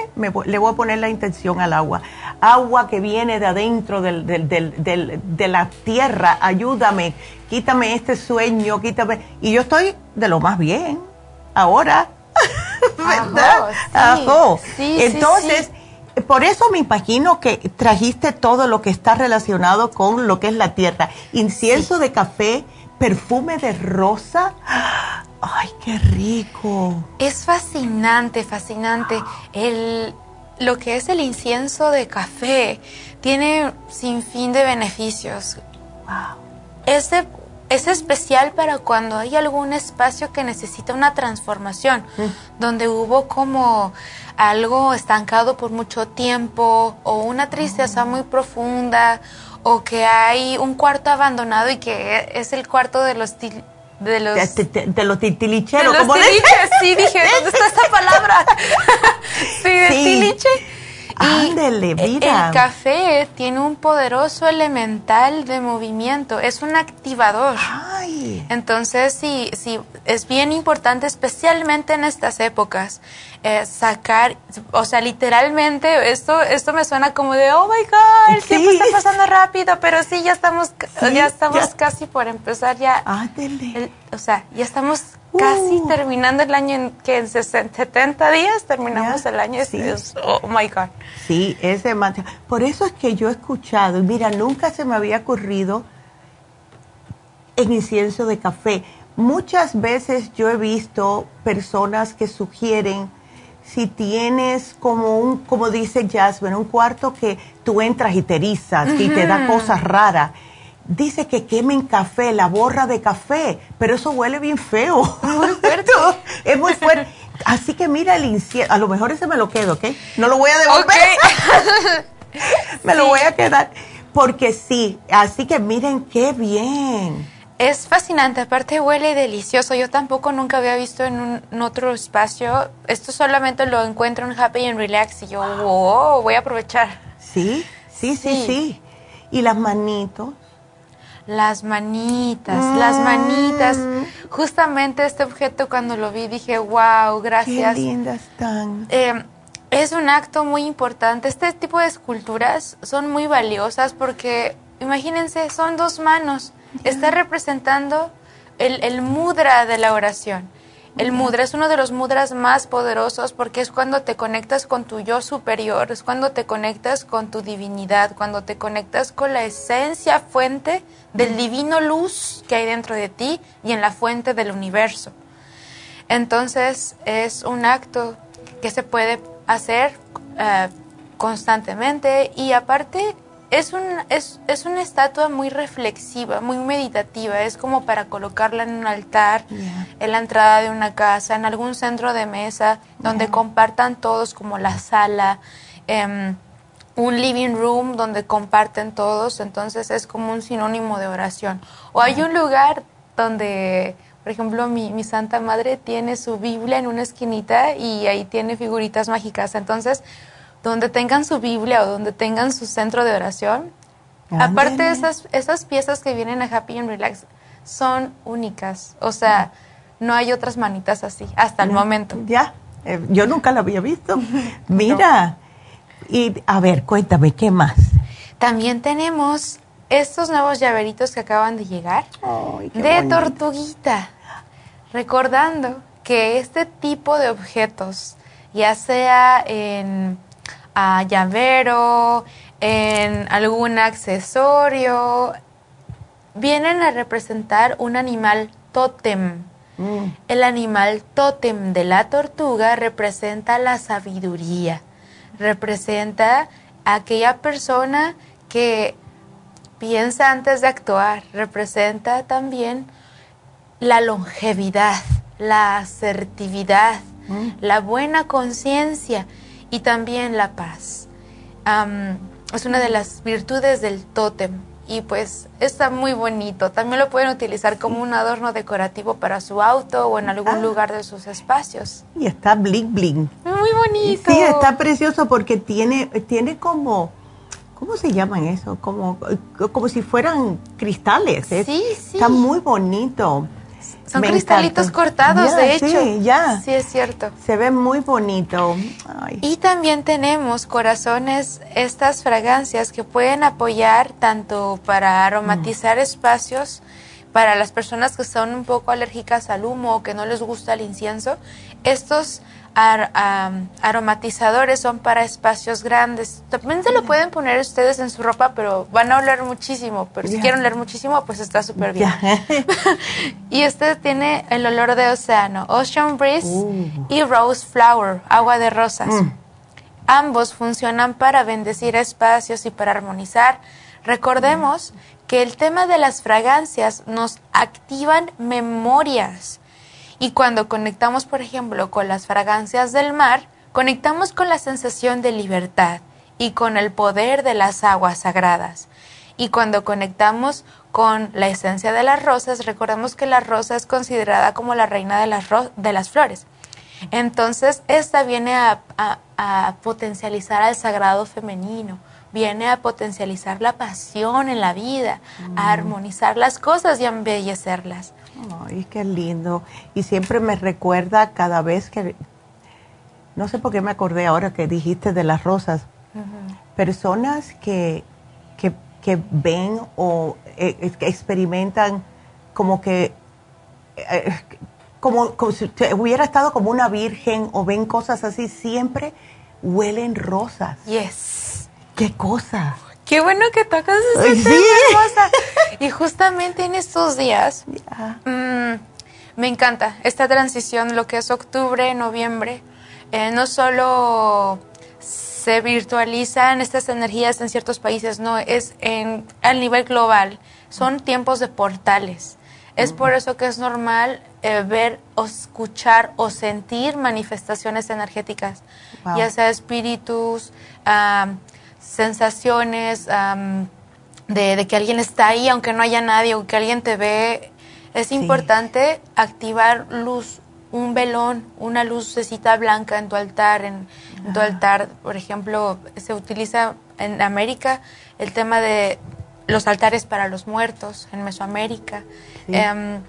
le voy a poner la intención al agua. Agua que viene de adentro del, de la tierra, ayúdame, quítame este sueño, quítame. Y yo estoy de lo más bien ahora. ¿Verdad? Entonces, por eso me imagino que trajiste todo lo que está relacionado con lo que es la tierra. Incienso de café, perfume de rosa. ¡Ay, qué rico! Es fascinante, fascinante. El, lo que es el incienso de café tiene sin fin de beneficios. Wow. Es es especial para cuando hay algún espacio que necesita una transformación, mm. donde hubo como algo estancado por mucho tiempo o una tristeza muy profunda o que hay un cuarto abandonado y que es el cuarto de los de los de, los titilicheros de los tiliches, sí dije dónde está esa palabra sí de tiliche Ándele, mira. El café tiene un poderoso elemental de movimiento, es un activador. Ay. Entonces, sí, sí, es bien importante, especialmente en estas épocas, eh, sacar, o sea, literalmente, esto, esto me suena como de, oh my God, el tiempo está pasando rápido, pero sí, ya estamos, ya estamos casi por empezar ya. Ándele. o sea, ya estamos casi uh. terminando el año en que en 70 días terminamos el año. Sí. oh my God. Sí, es demasiado. Por eso es que yo he escuchado, mira, nunca se me había ocurrido en incienso de café. Muchas veces yo he visto personas que sugieren si tienes como un, como dice Jasmine, un cuarto que tú entras y te erizas y te da cosas raras dice que quemen café, la borra de café, pero eso huele bien feo. Muy fuerte. es muy fuerte. Así que mira el incienso, a lo mejor ese me lo quedo, ¿ok? No lo voy a devolver. me lo voy a quedar. Porque sí, así que miren qué bien. Es fascinante, aparte huele delicioso. Yo tampoco nunca había visto en, un, otro espacio. Esto solamente lo encuentro en Happy and Relax y yo, wow, voy a aprovechar. Sí, sí, sí, sí. Y las manitos. Las manitas, las manitas. Justamente este objeto cuando lo vi dije, wow, gracias. Qué lindas están. Eh, es un acto muy importante. Este tipo de esculturas son muy valiosas porque, imagínense, son dos manos. Está representando el, el mudra de la oración. El mudra es uno de los mudras más poderosos porque es cuando te conectas con tu yo superior, es cuando te conectas con tu divinidad, cuando te conectas con la esencia fuente del divino luz que hay dentro de ti y en la fuente del universo. Entonces es un acto que se puede hacer eh, constantemente y aparte es, un, es, es, una estatua muy reflexiva, muy meditativa. Es como para colocarla en un altar, en la entrada de una casa, en algún centro de mesa, donde compartan todos, como la sala, em, un living room donde comparten todos. Entonces es como un sinónimo de oración. O hay un lugar donde, por ejemplo, mi, mi Santa Madre tiene su Biblia en una esquinita y ahí tiene figuritas mágicas. Entonces, donde tengan su Biblia o donde tengan su centro de oración. Aparte de esas, esas piezas que vienen a Happy and Relax son únicas. O sea, no hay otras manitas así hasta el momento. Ya, eh, yo nunca la había visto. Mira, y a ver, cuéntame, ¿qué más? También tenemos estos nuevos llaveritos que acaban de llegar de tortuguita. Recordando que este tipo de objetos, ya sea en a llavero, en algún accesorio, vienen a representar un animal tótem. Mm. El animal tótem de la tortuga representa la sabiduría, representa a aquella persona que piensa antes de actuar, representa también la longevidad, la asertividad, mm. la buena conciencia y también la paz. es una de las virtudes del tótem y pues está muy bonito. También lo pueden utilizar como un adorno decorativo para su auto o en algún ah. lugar de sus espacios. Y está bling bling. Muy bonito. Sí, está precioso porque tiene, tiene como, ¿cómo se llaman eso? Como, como si fueran cristales. Sí, sí. Está muy bonito. Son cristalitos cortados, de hecho. Sí, ya. Sí, es cierto. Se ve muy bonito. Y también tenemos corazones, estas fragancias que pueden apoyar tanto para aromatizar mm. espacios, para las personas que son un poco alérgicas al humo o que no les gusta el incienso. Estos aromatizadores son para espacios grandes. También se lo pueden poner ustedes en su ropa, pero van a oler muchísimo. Pero si quieren oler muchísimo, pues está súper bien. y este tiene el olor de océano, Ocean Breeze uh. y Rose Flower, agua de rosas. Mm. Ambos funcionan para bendecir espacios y para armonizar. Recordemos que el tema de las fragancias nos activan memorias. Y cuando conectamos, por ejemplo, con las fragancias del mar, conectamos con la sensación de libertad y con el poder de las aguas sagradas. Y cuando conectamos con la esencia de las rosas, recordemos que la rosa es considerada como la reina de las, de las flores. Entonces, esta viene a, potencializar al sagrado femenino, viene a potencializar la pasión en la vida, a mm. armonizar las cosas y a embellecerlas. Ay, qué lindo. Y siempre me recuerda cada vez que, no sé por qué me acordé ahora que dijiste de las rosas, personas que, que, ven o eh, experimentan como que... Eh, como, si hubiera estado como una virgen o ven cosas así, siempre huelen rosas. Yes. ¿Qué cosa? Qué bueno que tocas ese tema, Y justamente en estos días, mm, me encanta esta transición, lo que es octubre, noviembre. Eh, no solo se virtualizan estas energías en ciertos países, no, es en, a nivel global. Son tiempos de portales. Es por eso que es normal eh, ver o escuchar o sentir manifestaciones energéticas, ya sea espíritus, sensaciones de, que alguien está ahí aunque no haya nadie o que alguien te ve. Es importante activar luz, un velón, una lucecita blanca en tu altar, en, tu altar, por ejemplo, se utiliza en América el tema de los altares para los muertos en Mesoamérica. Em,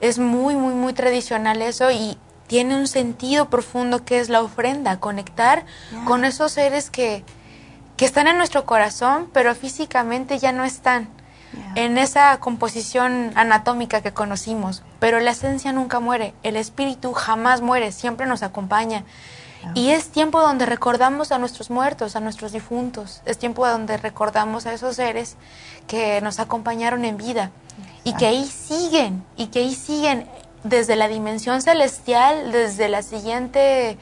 es muy, muy, muy tradicional eso y tiene un sentido profundo que es la ofrenda, conectar con esos seres que, que, están en nuestro corazón, pero físicamente ya no están en esa composición anatómica que conocimos. Pero la esencia nunca muere, el espíritu jamás muere, siempre nos acompaña. Y es tiempo donde recordamos a nuestros muertos, a nuestros difuntos. Es tiempo donde recordamos a esos seres que nos acompañaron en vida y que ahí siguen, y que ahí siguen desde la dimensión celestial, desde la siguiente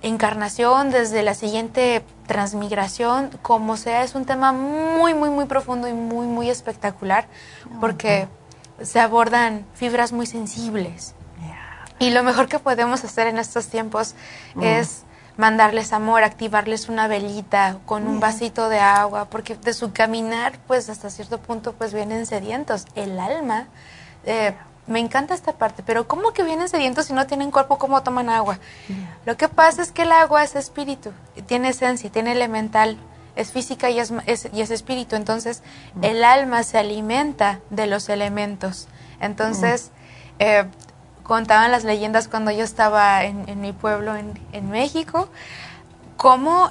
encarnación, desde la siguiente transmigración, como sea, es un tema muy, muy, muy profundo y muy, muy espectacular, porque se abordan fibras muy sensibles. Y lo mejor que podemos hacer en estos tiempos mm. es mandarles amor, activarles una velita con un vasito de agua, porque de su caminar, pues hasta cierto punto, pues vienen sedientos. El alma, eh, me encanta esta parte, pero ¿cómo que vienen sedientos si no tienen cuerpo? ¿Cómo toman agua? Lo que pasa es que el agua es espíritu, tiene esencia, tiene elemental, es física y es, y es espíritu. Entonces, el alma se alimenta de los elementos. Entonces, eh, contaban las leyendas cuando yo estaba en, mi pueblo en, México, cómo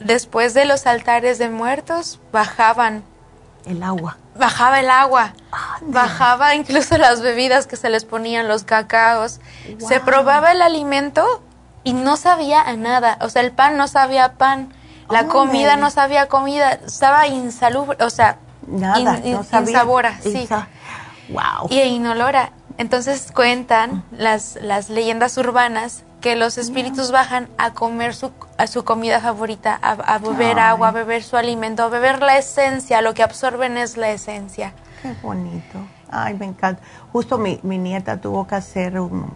después de los altares de muertos bajaban el agua. Bajaba el agua, bajaba incluso las bebidas que se les ponían, los cacaos. Se probaba el alimento y no sabía a nada. O sea, el pan no sabía pan, la comida no sabía comida, estaba insalubre, o sea, nada, no sabía. sí. Wow. Y inolora. Entonces cuentan las, las leyendas urbanas que los espíritus bajan a comer su, a su comida favorita, a, beber agua, a beber su alimento, a beber la esencia, lo que absorben es la esencia. Qué bonito. Ay, me encanta. Justo mi, mi nieta tuvo que hacer un,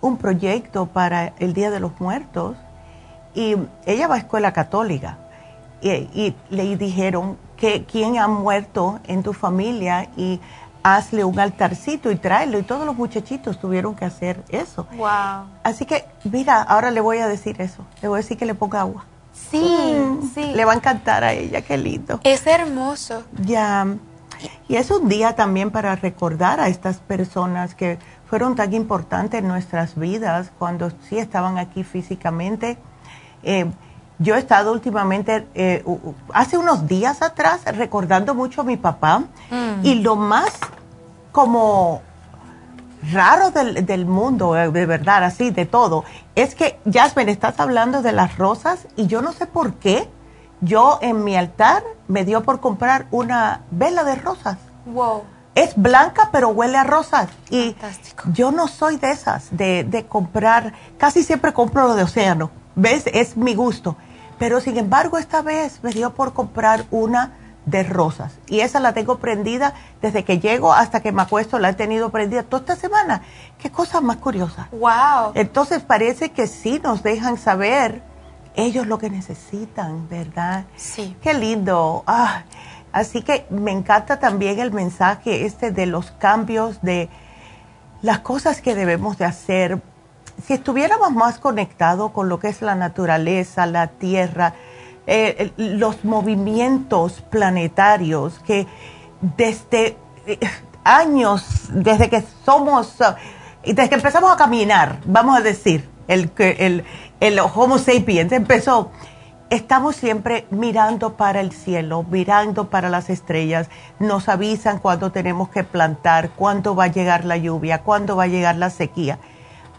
un, proyecto para el Día de los Muertos y ella va a escuela católica y, y le dijeron que quién ha muerto en tu familia y hazle un altarcito y tráelo. Y todos los muchachitos tuvieron que hacer eso. Wow. Así que, mira, ahora le voy a decir eso. Le voy a decir que le ponga agua. Sí, mm, sí. Le va a encantar a ella, qué lindo. Es hermoso. Ya. Y es un día también para recordar a estas personas que fueron tan importantes en nuestras vidas cuando sí estaban aquí físicamente. Eh, yo he estado últimamente, eh, hace unos días atrás, recordando mucho a mi papá mm. y lo más como raro del, mundo, eh, de verdad, así, de todo, es que, Jasmine, estás hablando de las rosas y yo no sé por qué yo en mi altar me dio por comprar una vela de rosas. Wow. Es blanca, pero huele a rosas. Y yo no soy de esas, de, de comprar, casi siempre compro lo de océano. ¿Ves? Es mi gusto. Pero sin embargo, esta vez me dio por comprar una de rosas. Y esa la tengo prendida desde que llego hasta que me acuesto, la he tenido prendida toda esta semana. Qué cosa más curiosa. Wow. Entonces parece que sí nos dejan saber ellos lo que necesitan, ¿verdad? Sí. Qué lindo. Ah, así que me encanta también el mensaje este de los cambios de las cosas que debemos de hacer. Si estuviéramos más conectados con lo que es la naturaleza, la tierra, eh, los movimientos planetarios que desde eh, años, desde que somos, uh, desde que empezamos a caminar, vamos a decir, el, el, el Homo sapiens empezó, estamos siempre mirando para el cielo, mirando para las estrellas, nos avisan cuándo tenemos que plantar, cuándo va a llegar la lluvia, cuándo va a llegar la sequía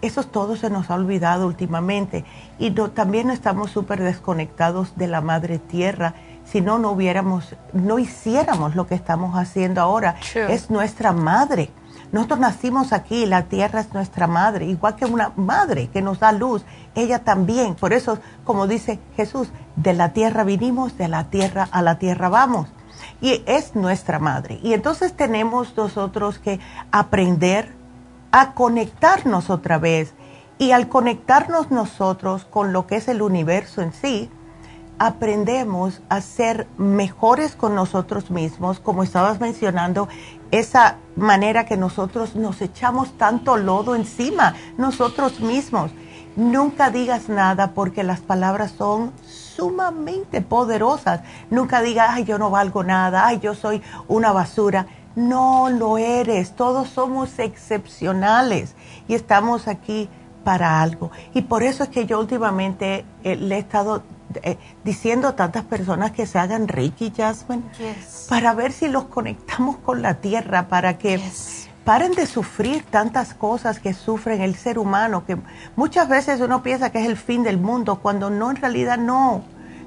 eso todo se nos ha olvidado últimamente y también estamos súper desconectados de la madre tierra. Si no, no hubiéramos, no hiciéramos lo que estamos haciendo ahora. Es nuestra madre. Nosotros nacimos aquí, la tierra es nuestra madre, igual que una madre que nos da luz, ella también. Por eso, como dice Jesús, de la tierra vinimos, de la tierra a la tierra vamos. Y es nuestra madre. Y entonces tenemos nosotros que aprender a conectarnos otra vez. Y al conectarnos nosotros con lo que es el universo en sí, aprendemos a ser mejores con nosotros mismos, como estabas mencionando, esa manera que nosotros nos echamos tanto lodo encima, nosotros mismos. Nunca digas nada porque las palabras son sumamente poderosas. Nunca digas, ay, yo no valgo nada, ay, yo soy una basura. No lo eres, todos somos excepcionales y estamos aquí para algo. Y por eso es que yo últimamente eh, le he estado eh, diciendo a tantas personas que se hagan Reiki, Jasmine, para ver si los conectamos con la tierra, para que paren de sufrir tantas cosas que sufren el ser humano, que muchas veces uno piensa que es el fin del mundo, cuando no, en realidad no,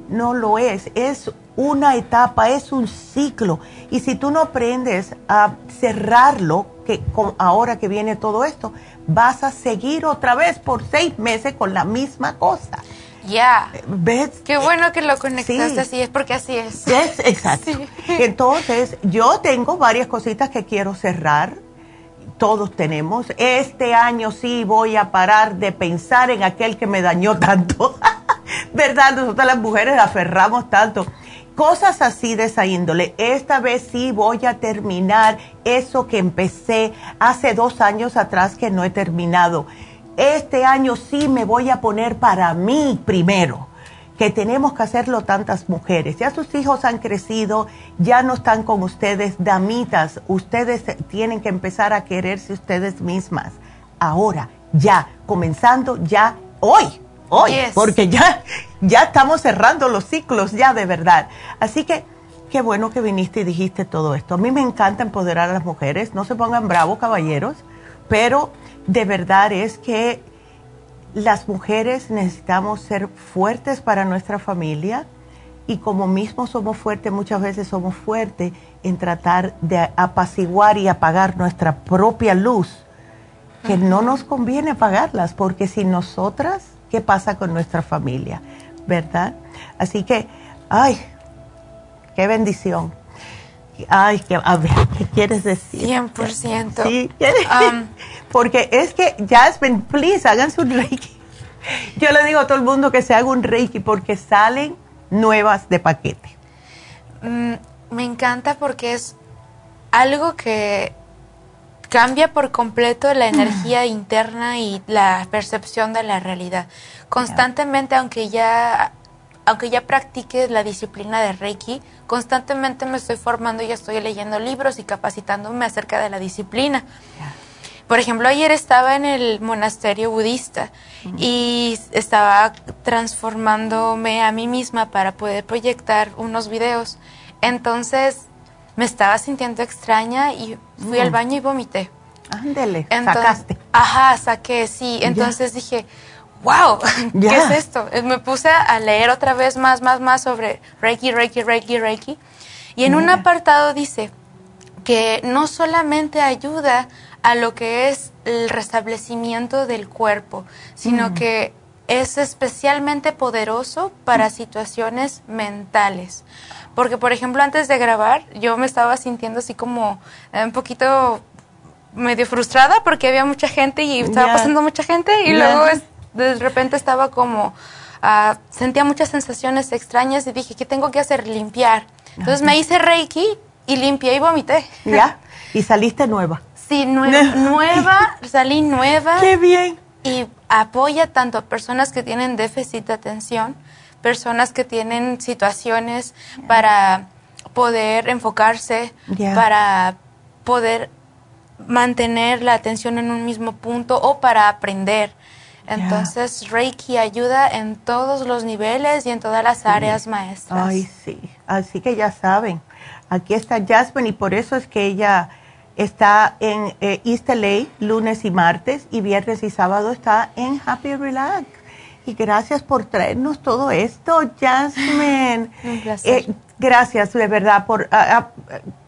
no lo es. Es una etapa, es un ciclo. Y si tú no aprendes a cerrarlo, que ahora que viene todo esto, vas a seguir otra vez por seis meses con la misma cosa. Ya. ¿Ves? Qué bueno que lo conectaste así, es porque así es. Es, exacto. Entonces, yo tengo varias cositas que quiero cerrar. Todos tenemos. Este año sí voy a parar de pensar en aquel que me dañó tanto. ¿Verdad? Nosotras las mujeres aferramos tanto cosas así de esa índole. Esta vez sí voy a terminar eso que empecé hace dos años atrás que no he terminado. Este año sí me voy a poner para mí primero, que tenemos que hacerlo tantas mujeres. Ya sus hijos han crecido, ya no están con ustedes, damitas, ustedes tienen que empezar a quererse ustedes mismas. Ahora, ya, comenzando ya hoy hoy, porque ya, ya estamos cerrando los ciclos, ya de verdad. Así que qué bueno que viniste y dijiste todo esto. A mí me encanta empoderar a las mujeres, no se pongan bravos, caballeros, pero de verdad es que las mujeres necesitamos ser fuertes para nuestra familia y como mismo somos fuertes, muchas veces somos fuertes en tratar de apaciguar y apagar nuestra propia luz, que no nos conviene apagarlas, porque si nosotras qué pasa con nuestra familia, ¿verdad? Así que, ay, qué bendición. Ay, a ver, ¿qué quieres decir? 100%. Sí, porque es que, Jasmine, please, háganse un reiki. Yo le digo a todo el mundo que se haga un reiki porque salen nuevas de paquete. Mm, me encanta porque es algo que cambia por completo la energía interna y la percepción de la realidad. Constantemente, aunque ya aunque ya practique la disciplina de Reiki, constantemente me estoy formando y estoy leyendo libros y capacitándome acerca de la disciplina. Por ejemplo, ayer estaba en el monasterio budista y estaba transformándome a mí misma para poder proyectar unos videos. Entonces, me estaba sintiendo extraña y fui al baño y vomité. Ándele, sacaste. Ajá, saqué, sí. Entonces dije, wow, ¿qué es esto? Eh, me puse a leer otra vez más, más, más sobre Reiki, Reiki, Reiki, Reiki. Y en un apartado dice que no solamente ayuda a lo que es el restablecimiento del cuerpo, sino mm. que es especialmente poderoso para situaciones mentales. Porque, por ejemplo, antes de grabar, yo me estaba sintiendo así como eh, un poquito medio frustrada porque había mucha gente y estaba pasando mucha gente y luego de repente estaba como, uh, sentía muchas sensaciones extrañas y dije, ¿qué tengo que hacer? Limpiar. Entonces me hice Reiki y limpié y vomité. ¿Ya? ¿Y saliste nueva? Sí, nueva, salí nueva. ¡Qué bien! Y apoya tanto a personas que tienen déficit de atención, personas que tienen situaciones para poder enfocarse, para poder mantener la atención en un mismo punto o para aprender. Entonces, Reiki ayuda en todos los niveles y en todas las áreas maestras. Ay, sí. Así que ya saben, aquí está Jasmine y por eso es que ella está en eh, East LA lunes y martes y viernes y sábado está en Happy Relax. Y gracias por traernos todo esto, Jasmine. Eh, gracias, de verdad, por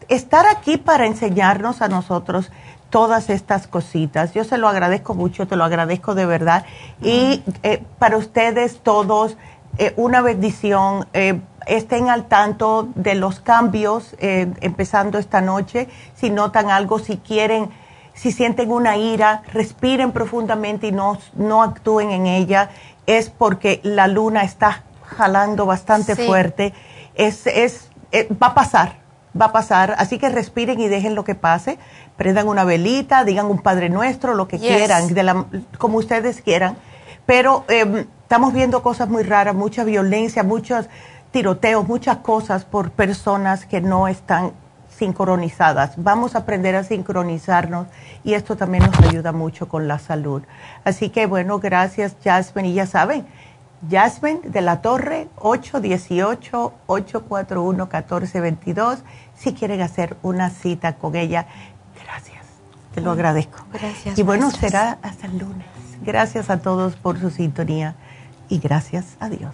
estar aquí para enseñarnos a nosotros todas estas cositas. Yo se lo agradezco mucho, te lo agradezco de verdad. Y eh, para ustedes todos, eh, una bendición. Eh, estén al tanto de los cambios empezando esta noche. Si notan algo, si quieren, si sienten una ira, respiren profundamente y no, no actúen en ella. Es porque la luna está jalando bastante fuerte. Es, es, va a pasar, va a pasar. Así que respiren y dejen lo que pase prendan una velita, digan un Padre Nuestro, lo que quieran, como ustedes quieran. Pero em, estamos viendo cosas muy raras, mucha violencia, muchos tiroteos, muchas cosas por personas que no están sincronizadas. Vamos a aprender a sincronizarnos y esto también nos ayuda mucho con la salud. Así que bueno, gracias Jasmine. Y ya saben, Jasmine de la Torre, 818-841-1422, si quieren hacer una cita con ella. Te lo agradezco. Gracias. Y bueno, será hasta el lunes. Gracias a todos por su sintonía y gracias a Dios.